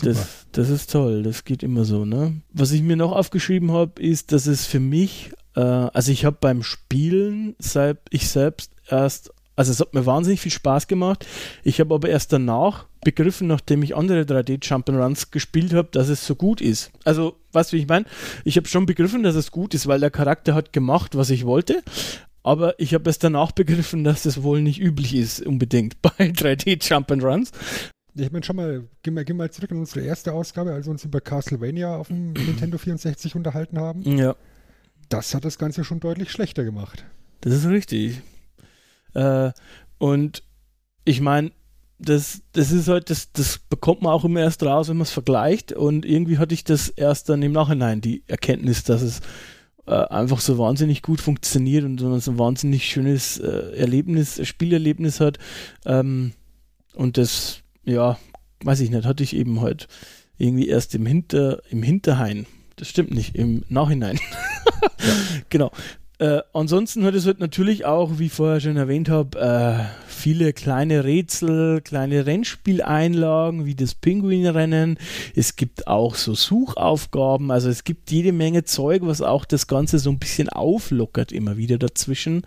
Das, das ist toll, das geht immer so, ne? Was ich mir noch aufgeschrieben habe, ist, dass es für mich, äh, also ich habe beim Spielen, seit ich selbst erst also es hat mir wahnsinnig viel Spaß gemacht. Ich habe aber erst danach begriffen, nachdem ich andere 3D Jump'n'Runs gespielt habe, dass es so gut ist. Also, weißt du, wie ich meine? Ich habe schon begriffen, dass es gut ist, weil der Charakter hat gemacht, was ich wollte. Aber ich habe erst danach begriffen, dass es wohl nicht üblich ist, unbedingt bei 3D Jump'n'Runs. Ich meine, schon mal, gehen wir, gehen wir zurück in unsere erste Ausgabe, als wir uns über Castlevania auf dem Nintendo 64 unterhalten haben. Ja. Das hat das Ganze schon deutlich schlechter gemacht. Das ist richtig. Äh, und ich meine, das, das ist halt, das, das bekommt man auch immer erst raus, wenn man es vergleicht. Und irgendwie hatte ich das erst dann im Nachhinein, die Erkenntnis, dass es äh, einfach so wahnsinnig gut funktioniert und so ein wahnsinnig schönes äh, Erlebnis, Spielerlebnis hat. Ähm, und das, ja, weiß ich nicht, hatte ich eben halt irgendwie erst im Hinter, im Hinterhain. Das stimmt nicht, im Nachhinein. ja. Genau. Äh, ansonsten hat es halt natürlich auch, wie ich vorher schon erwähnt habe, äh, viele kleine Rätsel, kleine Rennspieleinlagen wie das Pinguinrennen. Es gibt auch so Suchaufgaben, also es gibt jede Menge Zeug, was auch das Ganze so ein bisschen auflockert immer wieder dazwischen.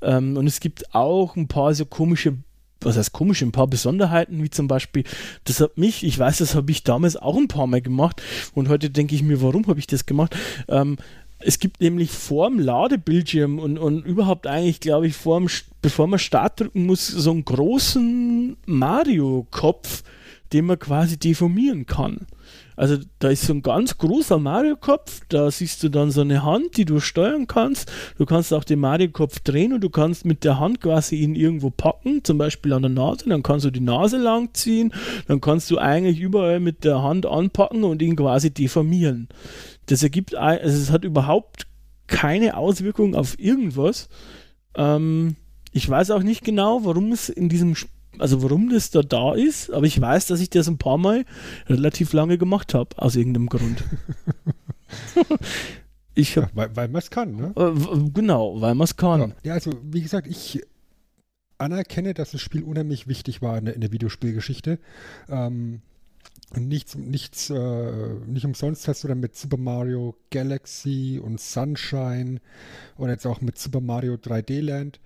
Ähm, und es gibt auch ein paar so komische was heißt komisch, ein paar Besonderheiten, wie zum Beispiel, das hat mich, ich weiß, das habe ich damals auch ein paar Mal gemacht und heute denke ich mir, warum habe ich das gemacht? Ähm, es gibt nämlich vorm Ladebildschirm und, und überhaupt eigentlich, glaube ich, vorm, bevor man Start drücken muss, so einen großen Mario-Kopf, den man quasi deformieren kann. Also da ist so ein ganz großer Mario-Kopf, da siehst du dann so eine Hand, die du steuern kannst. Du kannst auch den Mario-Kopf drehen und du kannst mit der Hand quasi ihn irgendwo packen, zum Beispiel an der Nase, dann kannst du die Nase lang ziehen, dann kannst du eigentlich überall mit der Hand anpacken und ihn quasi deformieren. Das ergibt, also es hat überhaupt keine Auswirkung auf irgendwas. Ähm, ich weiß auch nicht genau, warum es in diesem, also warum das da da ist, aber ich weiß, dass ich das ein paar Mal relativ lange gemacht habe, aus irgendeinem Grund. ich hab, ja, weil, weil man es kann, ne? Äh, genau, weil man es kann. Ja. ja, also wie gesagt, ich anerkenne, dass das Spiel unheimlich wichtig war in der, in der Videospielgeschichte. Ähm, nichts, nichts, äh, nicht umsonst hast du dann mit Super Mario Galaxy und Sunshine und jetzt auch mit Super Mario 3D Land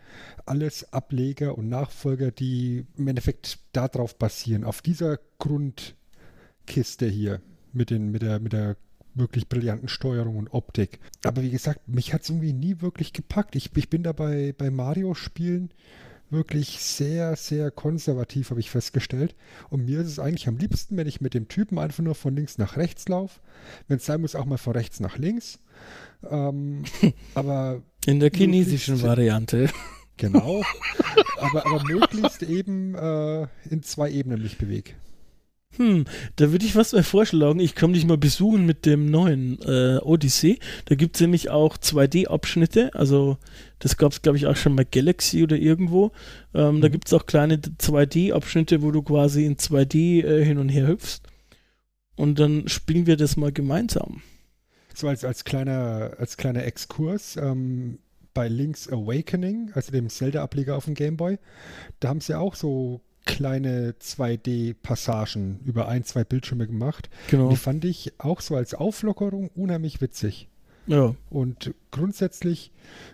alles Ableger und Nachfolger, die im Endeffekt darauf basieren, auf dieser Grundkiste hier mit, den, mit, der, mit der wirklich brillanten Steuerung und Optik. Aber wie gesagt, mich hat es irgendwie nie wirklich gepackt. Ich, ich bin da bei, bei Mario-Spielen wirklich sehr, sehr konservativ, habe ich festgestellt. Und mir ist es eigentlich am liebsten, wenn ich mit dem Typen einfach nur von links nach rechts laufe. Wenn es sein muss, auch mal von rechts nach links. Ähm, aber in der chinesischen Variante. Genau. aber, aber möglichst eben äh, in zwei Ebenen mich bewege. Hm, da würde ich was mal vorschlagen. Ich komme dich mal besuchen mit dem neuen äh, Odyssey. Da gibt es nämlich auch 2D-Abschnitte. Also, das gab es, glaube ich, auch schon bei Galaxy oder irgendwo. Ähm, mhm. Da gibt es auch kleine 2D-Abschnitte, wo du quasi in 2D äh, hin und her hüpfst. Und dann spielen wir das mal gemeinsam. So als, als, kleiner, als kleiner Exkurs. Ähm, bei Link's Awakening, also dem Zelda-Ableger auf dem Gameboy, da haben sie auch so kleine 2D-Passagen über ein, zwei Bildschirme gemacht. Genau. die fand ich auch so als Auflockerung unheimlich witzig. Ja. Und grundsätzlich,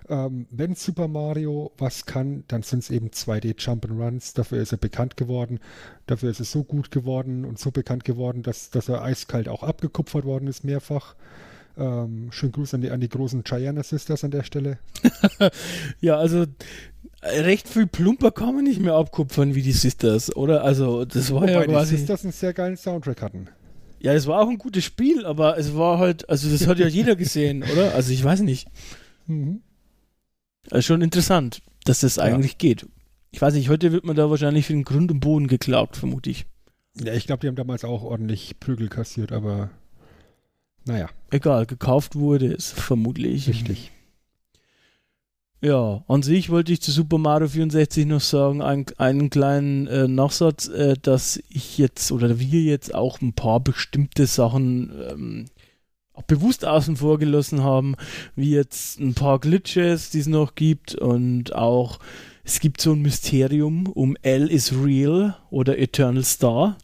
ähm, wenn Super Mario was kann, dann sind es eben 2D Jump'n'Runs. Dafür ist er bekannt geworden. Dafür ist es so gut geworden und so bekannt geworden, dass, dass er eiskalt auch abgekupfert worden ist mehrfach. Ähm, schönen Gruß an die, an die großen Gianna Sisters an der Stelle. Ja, also recht viel plumper kann man nicht mehr abkupfern wie die Sisters, oder? Also das war Wobei ja die quasi. Sisters einen sehr geilen Soundtrack hatten. Ja, es war auch ein gutes Spiel, aber es war halt, also das hat ja jeder gesehen, oder? Also ich weiß nicht. Mhm. Also schon interessant, dass das eigentlich geht. Ich weiß nicht, heute wird man da wahrscheinlich für den Grund und Boden geklaut, vermute ich. Ja, ich glaube, die haben damals auch ordentlich Prügel kassiert, aber naja, Egal, gekauft wurde es vermutlich. richtig. Ja, an sich wollte ich zu Super Mario 64 noch sagen, ein, einen kleinen äh, Nachsatz, äh, dass ich jetzt oder wir jetzt auch ein paar bestimmte Sachen ähm, auch bewusst außen vor gelassen haben, wie jetzt ein paar Glitches, die es noch gibt und auch es gibt so ein Mysterium um L is Real oder Eternal Star.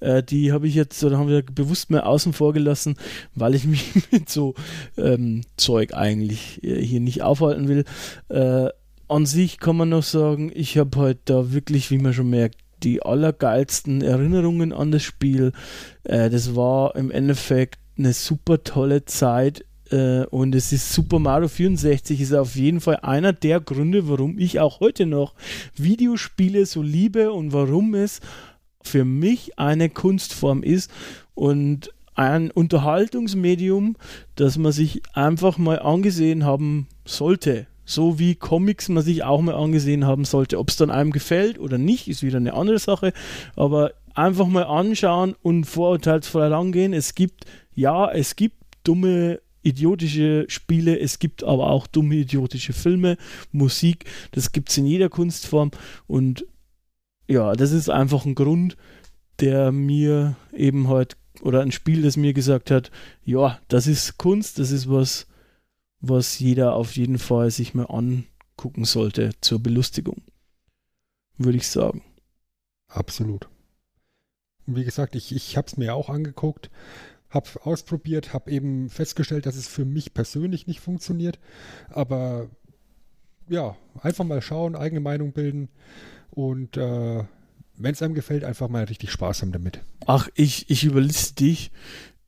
Äh, die habe ich jetzt oder haben wir bewusst mehr außen vor gelassen, weil ich mich mit so ähm, Zeug eigentlich äh, hier nicht aufhalten will. Äh, an sich kann man noch sagen, ich habe halt da wirklich, wie man schon merkt, die allergeilsten Erinnerungen an das Spiel. Äh, das war im Endeffekt eine super tolle Zeit. Äh, und es ist Super Mario 64 ist auf jeden Fall einer der Gründe, warum ich auch heute noch Videospiele so liebe und warum es für mich eine Kunstform ist und ein Unterhaltungsmedium, das man sich einfach mal angesehen haben sollte. So wie Comics man sich auch mal angesehen haben sollte. Ob es dann einem gefällt oder nicht, ist wieder eine andere Sache. Aber einfach mal anschauen und vorurteilsfrei rangehen. Es gibt, ja, es gibt dumme, idiotische Spiele, es gibt aber auch dumme, idiotische Filme, Musik. Das gibt es in jeder Kunstform. Und ja, das ist einfach ein Grund, der mir eben heute, oder ein Spiel, das mir gesagt hat, ja, das ist Kunst, das ist was, was jeder auf jeden Fall sich mal angucken sollte zur Belustigung. Würde ich sagen. Absolut. Und wie gesagt, ich, ich habe es mir auch angeguckt, habe ausprobiert, habe eben festgestellt, dass es für mich persönlich nicht funktioniert. Aber ja, einfach mal schauen, eigene Meinung bilden und äh, wenn es einem gefällt, einfach mal richtig Spaß haben damit. Ach, ich, ich überliste dich.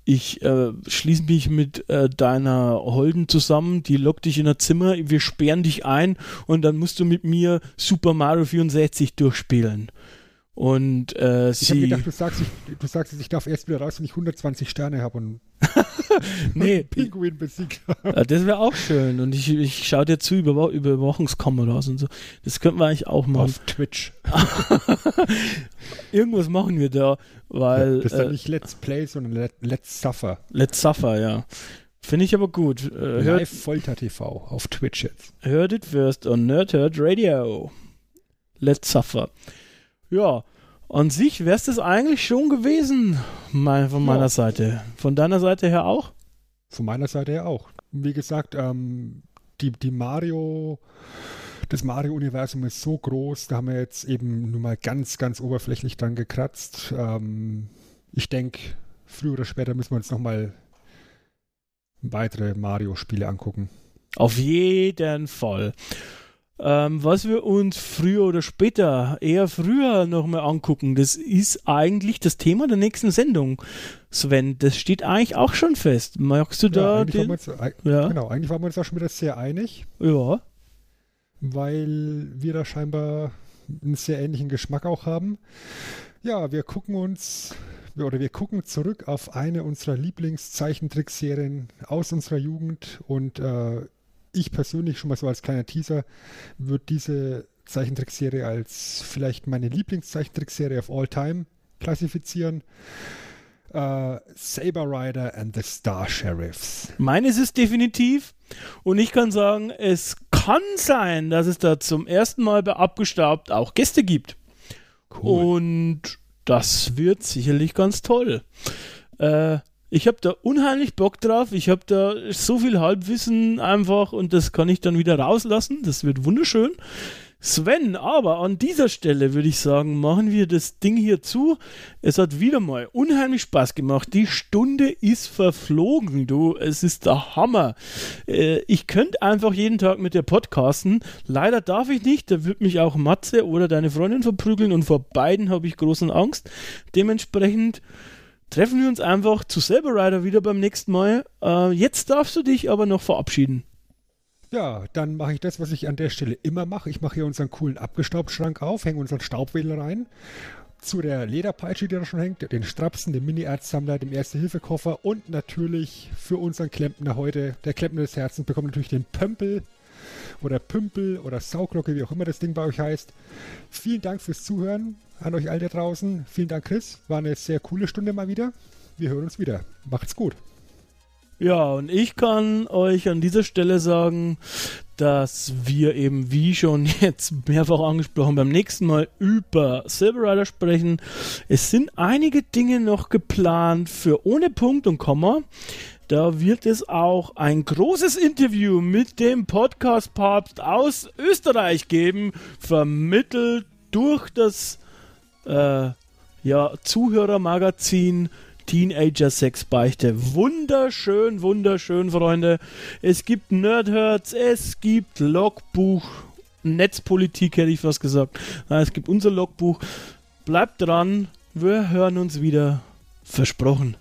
Ich äh, schließe mich mit äh, deiner Holden zusammen, die lockt dich in ein Zimmer, wir sperren dich ein und dann musst du mit mir Super Mario 64 durchspielen. Und äh, Ich habe sie. gedacht, du sagst, ich, du sagst, ich darf erst wieder raus, wenn ich 120 Sterne habe und nee, Pinguin besiegt habe. das wäre auch schön. Und ich, ich schaue dir zu über Über- Überwachungskameras und so. Das könnten wir eigentlich auch machen. Auf Twitch. Irgendwas machen wir da, weil. das ist dann äh, nicht Let's Play, sondern Let, Let's Suffer. Let's Suffer, ja. Finde ich aber gut. Äh, Live Folter TV auf Twitch jetzt. Heard it first on Nerd Herd Radio. Let's suffer. Ja, an sich wäre es das eigentlich schon gewesen, mein, von meiner Ja. Seite. Von deiner Seite her auch? Von meiner Seite her auch. Wie gesagt, ähm, die, die Mario, das Mario-Universum ist so groß, da haben wir jetzt eben nur mal ganz, ganz oberflächlich dran gekratzt. Ähm, ich denke, früher oder später müssen wir uns nochmal weitere Mario-Spiele angucken. Auf jeden Fall. Ähm, was wir uns früher oder später, eher früher nochmal angucken, das ist eigentlich das Thema der nächsten Sendung. Sven, das steht eigentlich auch schon fest. Magst du Ja, da eigentlich, den? uns, eig- Ja, genau, eigentlich waren wir uns auch schon wieder sehr einig, ja. weil wir da scheinbar einen sehr ähnlichen Geschmack auch haben. Ja, wir gucken uns oder wir gucken zurück auf eine unserer Lieblingszeichentrickserien aus unserer Jugend und äh, ich persönlich schon mal so als kleiner Teaser würde diese Zeichentrickserie als vielleicht meine Lieblingszeichentrickserie of all time klassifizieren. Äh, Saber Rider and the Star Sheriffs. Meines ist definitiv. Und ich kann sagen, es kann sein, dass es da zum ersten Mal bei Abgestaubt auch Gäste gibt. Und das wird sicherlich ganz toll. Äh, ich habe da unheimlich Bock drauf. Ich habe da so viel Halbwissen einfach und das kann ich dann wieder rauslassen. Das wird wunderschön. Sven, aber an dieser Stelle würde ich sagen, machen wir das Ding hier zu. Es hat wieder mal unheimlich Spaß gemacht. Die Stunde ist verflogen, du. Es ist der Hammer. Äh, ich könnte einfach jeden Tag mit dir podcasten. Leider darf ich nicht. Da wird mich auch Matze oder deine Freundin verprügeln und vor beiden habe ich großen Angst. Dementsprechend treffen wir uns einfach zu Saber Rider wieder beim nächsten Mal. Äh, jetzt darfst du dich aber noch verabschieden. Ja, dann mache ich das, was ich an der Stelle immer mache. Ich mache hier unseren coolen Abgestaubschrank auf, hänge unseren Staubwedel rein. Zu der Lederpeitsche, die da schon hängt, den Strapsen, dem Mini-Erzsammler, dem Erste-Hilfe-Koffer und natürlich für unseren Klempner heute, der Klempner des Herzens, bekommt natürlich den Pömpel oder Pümpel oder Sauglocke, wie auch immer das Ding bei euch heißt. Vielen Dank fürs Zuhören an euch alle da draußen. Vielen Dank, Chris. War eine sehr coole Stunde mal wieder. Wir hören uns wieder. Macht's gut. Ja, und ich kann euch an dieser Stelle sagen, dass wir eben, wie schon jetzt mehrfach angesprochen, beim nächsten Mal über Silver Rider sprechen. Es sind einige Dinge noch geplant für ohne Punkt und Komma. Da wird es auch ein großes Interview mit dem Podcast-Papst aus Österreich geben, vermittelt durch das äh, ja, Zuhörermagazin Teenager Sex Beichte. Wunderschön, wunderschön, Freunde. Es gibt Nerdherz, es gibt Logbuch, Netzpolitik hätte ich fast gesagt. Es gibt unser Logbuch. Bleibt dran, wir hören uns wieder. Versprochen.